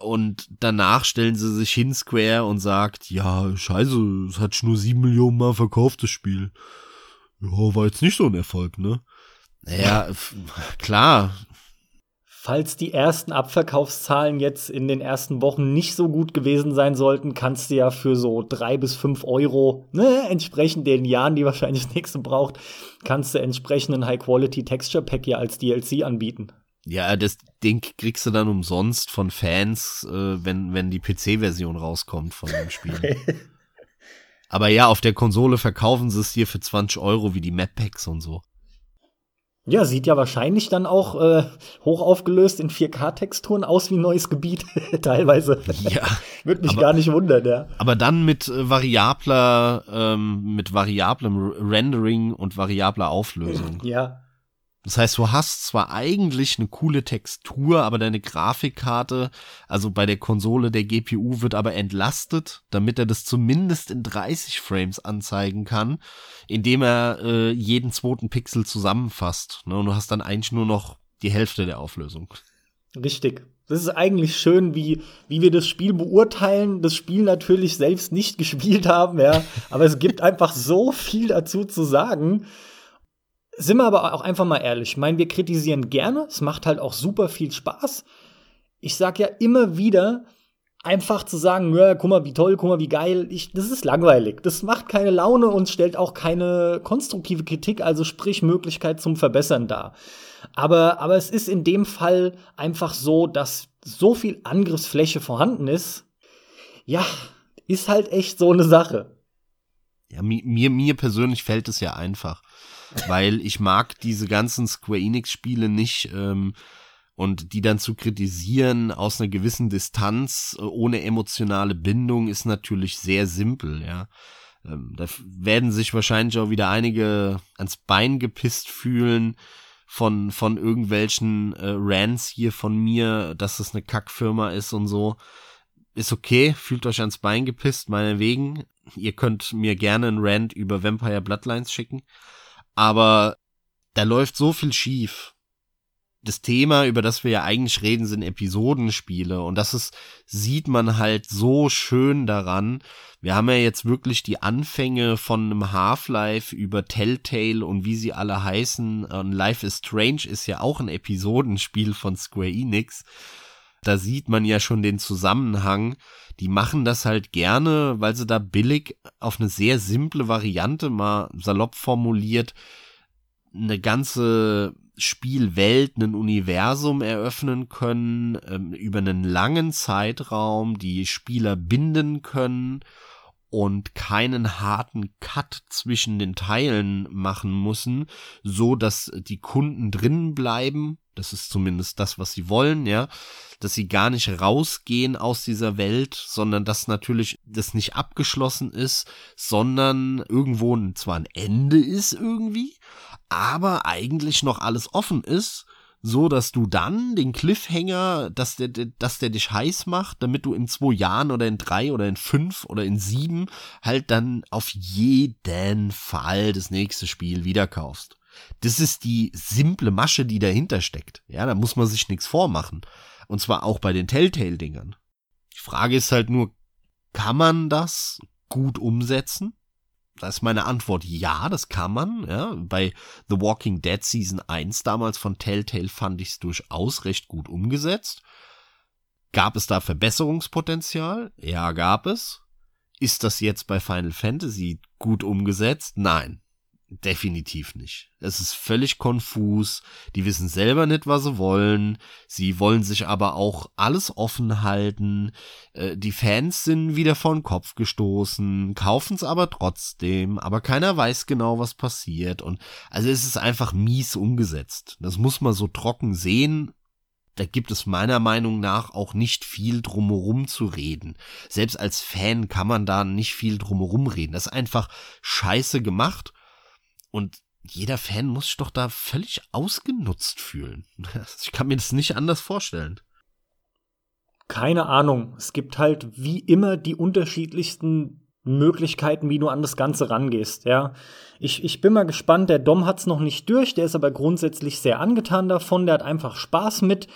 Speaker 2: und danach stellen sie sich hin Square und sagt, ja, scheiße, es hat schon nur sieben Millionen Mal verkauft, das Spiel. Ja, war jetzt nicht so ein Erfolg, ne? Naja, klar,
Speaker 1: Falls die ersten Abverkaufszahlen jetzt in den ersten Wochen nicht so gut gewesen sein sollten, kannst du ja für so drei bis fünf Euro, ne, entsprechend den Jahren, die wahrscheinlich das nächste braucht, kannst du entsprechend ein High-Quality Texture Pack ja als DLC anbieten.
Speaker 2: Ja, das Ding kriegst du dann umsonst von Fans, äh, wenn, wenn die PC-Version rauskommt von dem Spiel. Aber ja, auf der Konsole verkaufen sie es dir für 20 Euro wie die Map Packs und so.
Speaker 1: Ja, sieht ja wahrscheinlich dann auch äh, hoch aufgelöst in 4K-Texturen aus wie ein neues Gebiet, teilweise.
Speaker 2: Ja.
Speaker 1: Würde mich
Speaker 2: aber-
Speaker 1: gar nicht wundern, ja.
Speaker 2: Aber dann mit äh, variabler, ähm, mit variablem Rendering und variabler Auflösung.
Speaker 1: Ja.
Speaker 2: Das heißt, du hast zwar eigentlich eine coole Textur, aber deine Grafikkarte, also bei der Konsole der GPU, wird aber entlastet, damit er das zumindest in 30 Frames anzeigen kann, indem er äh, jeden zweiten Pixel zusammenfasst. Ne? Und du hast dann eigentlich nur noch die Hälfte der Auflösung.
Speaker 1: Richtig. Das ist eigentlich schön, wie, wie wir das Spiel beurteilen, das Spiel natürlich selbst nicht gespielt haben, ja. Aber es gibt einfach so viel dazu zu sagen. Sind wir aber auch einfach mal ehrlich. Ich meine, wir kritisieren gerne. Es macht halt auch super viel Spaß. Ich sag ja immer wieder, einfach zu sagen, ja, guck mal, wie toll, guck mal, wie geil, ich, das ist langweilig. Das macht keine Laune und stellt auch keine konstruktive Kritik, also sprich Möglichkeit zum Verbessern dar. Aber, aber es ist in dem Fall einfach so, dass so viel Angriffsfläche vorhanden ist. Ja, ist halt echt so eine Sache.
Speaker 2: Ja, mir, mir persönlich fällt es ja einfach, weil ich mag diese ganzen Square Enix Spiele nicht ähm, und die dann zu kritisieren aus einer gewissen Distanz ohne emotionale Bindung ist natürlich sehr simpel, ja. Ähm, da werden sich wahrscheinlich auch wieder einige ans Bein gepisst fühlen, von, von irgendwelchen äh, Rants hier von mir, dass das eine Kackfirma ist und so. Ist okay, fühlt euch ans Bein gepisst, meinetwegen. Ihr könnt mir gerne einen Rant über Vampire Bloodlines schicken. Aber da läuft so viel schief das Thema, über das wir ja eigentlich reden, sind Episodenspiele. Und das ist, sieht man halt so schön daran. Wir haben ja jetzt wirklich die Anfänge von einem Half-Life über Telltale und wie sie alle heißen. Und Life is Strange ist ja auch ein Episodenspiel von Square Enix. Da sieht man ja schon den Zusammenhang. Die machen das halt gerne, weil sie da billig auf eine sehr simple Variante mal salopp formuliert eine ganze Spielwelt, ein Universum eröffnen können, ähm, über einen langen Zeitraum die Spieler binden können und keinen harten Cut zwischen den Teilen machen müssen, so dass die Kunden drinnen bleiben. Das ist zumindest das, was sie wollen, ja, dass sie gar nicht rausgehen aus dieser Welt, sondern dass natürlich das nicht abgeschlossen ist, sondern irgendwo zwar ein Ende ist irgendwie, aber eigentlich noch alles offen ist, so dass du dann den Cliffhanger, dass der, dass der dich heiß macht, damit du in zwei Jahren oder in drei oder in fünf oder in sieben halt dann auf jeden Fall das nächste Spiel wieder kaufst. Das ist die simple Masche, die dahinter steckt. Ja, da muss man sich nichts vormachen. Und zwar auch bei den Telltale-Dingern. Die Frage ist halt nur, kann man das gut umsetzen? Da ist meine Antwort ja, das kann man. Ja. Bei The Walking Dead Season 1 damals von Telltale fand ich es durchaus recht gut umgesetzt. Gab es da Verbesserungspotenzial? Ja, gab es. Ist das jetzt bei Final Fantasy gut umgesetzt? Nein. Definitiv nicht. Es ist völlig konfus. Die wissen selber nicht, was sie wollen. Sie wollen sich aber auch alles offen halten. Äh, die Fans sind wieder vor den Kopf gestoßen, kaufen es aber trotzdem. Aber keiner weiß genau, was passiert. Und also es ist einfach mies umgesetzt. Das muss man so trocken sehen. Da gibt es meiner Meinung nach auch nicht viel drumherum zu reden. Selbst als Fan kann man da nicht viel drumherum reden. Das ist einfach scheiße gemacht und jeder Fan muss sich doch da völlig ausgenutzt fühlen. Ich kann mir das nicht anders vorstellen.
Speaker 1: Keine Ahnung. Es gibt halt wie immer die unterschiedlichsten Möglichkeiten, wie du an das Ganze rangehst, ja. Ich, ich bin mal gespannt, der Dom hat's noch nicht durch, der ist aber grundsätzlich sehr angetan davon, der hat einfach Spaß mit.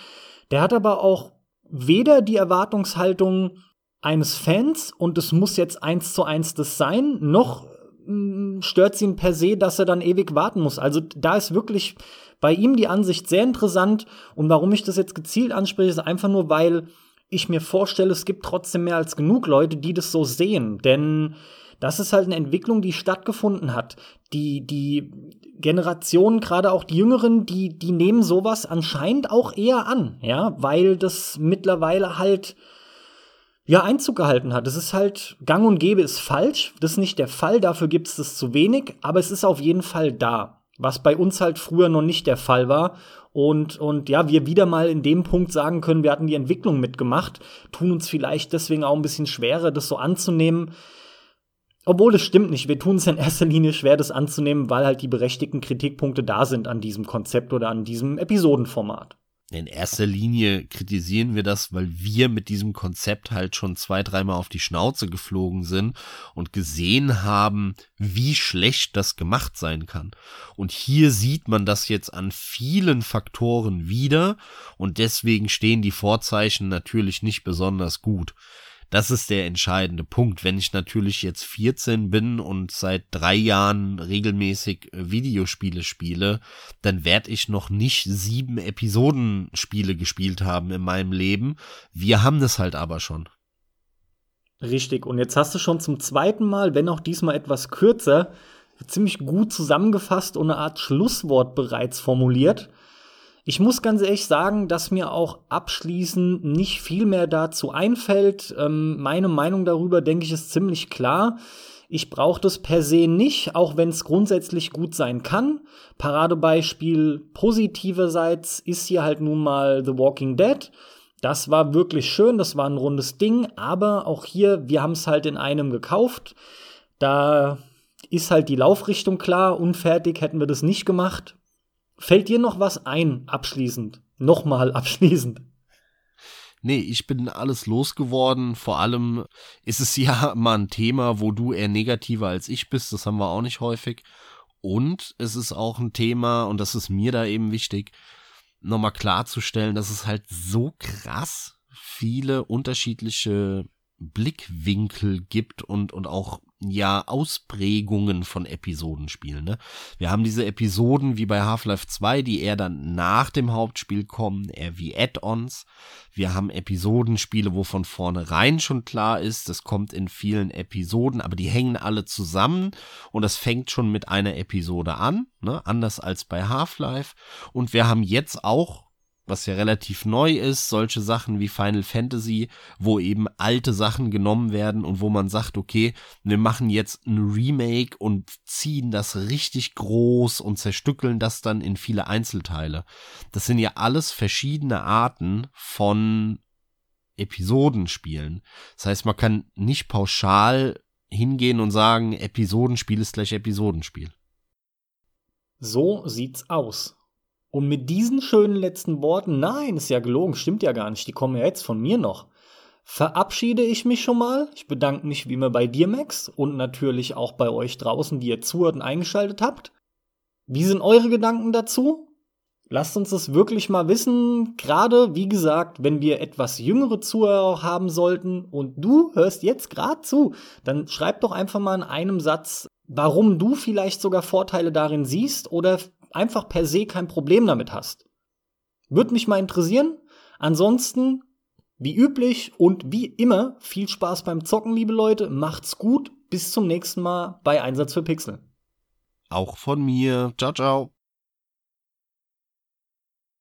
Speaker 1: Der hat aber auch weder die Erwartungshaltung eines Fans und es muss jetzt eins zu eins das sein, noch stört sie ihn per se, dass er dann ewig warten muss. Also da ist wirklich bei ihm die Ansicht sehr interessant. Und warum ich das jetzt gezielt anspreche, ist einfach nur, weil ich mir vorstelle, es gibt trotzdem mehr als genug Leute, die das so sehen. Denn das ist halt eine Entwicklung, die stattgefunden hat. Die, die Generationen, gerade auch die Jüngeren, die, die nehmen sowas anscheinend auch eher an, ja, weil das mittlerweile halt ja, Einzug gehalten hat. Es ist halt, gang und gäbe ist falsch. Das ist nicht der Fall, dafür gibt es das zu wenig, aber es ist auf jeden Fall da. Was bei uns halt früher noch nicht der Fall war. Und, und ja, wir wieder mal in dem Punkt sagen können, wir hatten die Entwicklung mitgemacht, tun uns vielleicht deswegen auch ein bisschen schwerer, das so anzunehmen. Obwohl, es stimmt nicht. Wir tun es in erster Linie schwer, das anzunehmen, weil halt die berechtigten Kritikpunkte da sind an diesem Konzept oder an diesem Episodenformat.
Speaker 2: In erster Linie kritisieren wir das, weil wir mit diesem Konzept halt schon zwei, dreimal auf die Schnauze geflogen sind und gesehen haben, wie schlecht das gemacht sein kann. Und hier sieht man das jetzt an vielen Faktoren wieder und deswegen stehen die Vorzeichen natürlich nicht besonders gut. Das ist der entscheidende Punkt. Wenn ich natürlich jetzt 14 bin und seit drei Jahren regelmäßig äh, Videospiele spiele, dann werde ich noch nicht sieben Episodenspiele gespielt haben in meinem Leben. Wir haben das halt aber schon.
Speaker 1: Richtig. Und jetzt hast du schon zum zweiten Mal, wenn auch diesmal etwas kürzer, ziemlich gut zusammengefasst und eine Art Schlusswort bereits formuliert. Ich muss ganz ehrlich sagen, dass mir auch abschließend nicht viel mehr dazu einfällt. Ähm, meine Meinung darüber, denke ich, ist ziemlich klar. Ich brauche das per se nicht, auch wenn es grundsätzlich gut sein kann. Paradebeispiel positiverseits ist hier halt nun mal The Walking Dead. Das war wirklich schön, das war ein rundes Ding, aber auch hier, wir haben es halt in einem gekauft. Da ist halt die Laufrichtung klar, unfertig hätten wir das nicht gemacht. Fällt dir noch was ein, abschließend? Nochmal abschließend.
Speaker 2: Nee, ich bin alles losgeworden. Vor allem ist es ja mal ein Thema, wo du eher negativer als ich bist. Das haben wir auch nicht häufig. Und es ist auch ein Thema, und das ist mir da eben wichtig, nochmal klarzustellen, dass es halt so krass viele unterschiedliche Blickwinkel gibt und, und auch ja Ausprägungen von Episodenspielen. Ne? Wir haben diese Episoden wie bei Half-Life 2, die eher dann nach dem Hauptspiel kommen, eher wie Add-ons. Wir haben Episodenspiele, wo von vornherein schon klar ist, das kommt in vielen Episoden, aber die hängen alle zusammen und das fängt schon mit einer Episode an, ne? anders als bei Half-Life. Und wir haben jetzt auch was ja relativ neu ist, solche Sachen wie Final Fantasy, wo eben alte Sachen genommen werden und wo man sagt, okay, wir machen jetzt ein Remake und ziehen das richtig groß und zerstückeln das dann in viele Einzelteile. Das sind ja alles verschiedene Arten von Episodenspielen. Das heißt, man kann nicht pauschal hingehen und sagen, Episodenspiel ist gleich Episodenspiel.
Speaker 1: So sieht's aus. Und mit diesen schönen letzten Worten, nein, ist ja gelogen, stimmt ja gar nicht, die kommen ja jetzt von mir noch, verabschiede ich mich schon mal. Ich bedanke mich wie immer bei dir, Max, und natürlich auch bei euch draußen, die ihr zuhört und eingeschaltet habt. Wie sind eure Gedanken dazu? Lasst uns das wirklich mal wissen. Gerade, wie gesagt, wenn wir etwas jüngere Zuhörer haben sollten und du hörst jetzt gerade zu, dann schreib doch einfach mal in einem Satz, warum du vielleicht sogar Vorteile darin siehst oder einfach per se kein Problem damit hast. Würde mich mal interessieren. Ansonsten, wie üblich und wie immer, viel Spaß beim Zocken, liebe Leute. Macht's gut. Bis zum nächsten Mal bei Einsatz für Pixel.
Speaker 2: Auch von mir. Ciao, ciao.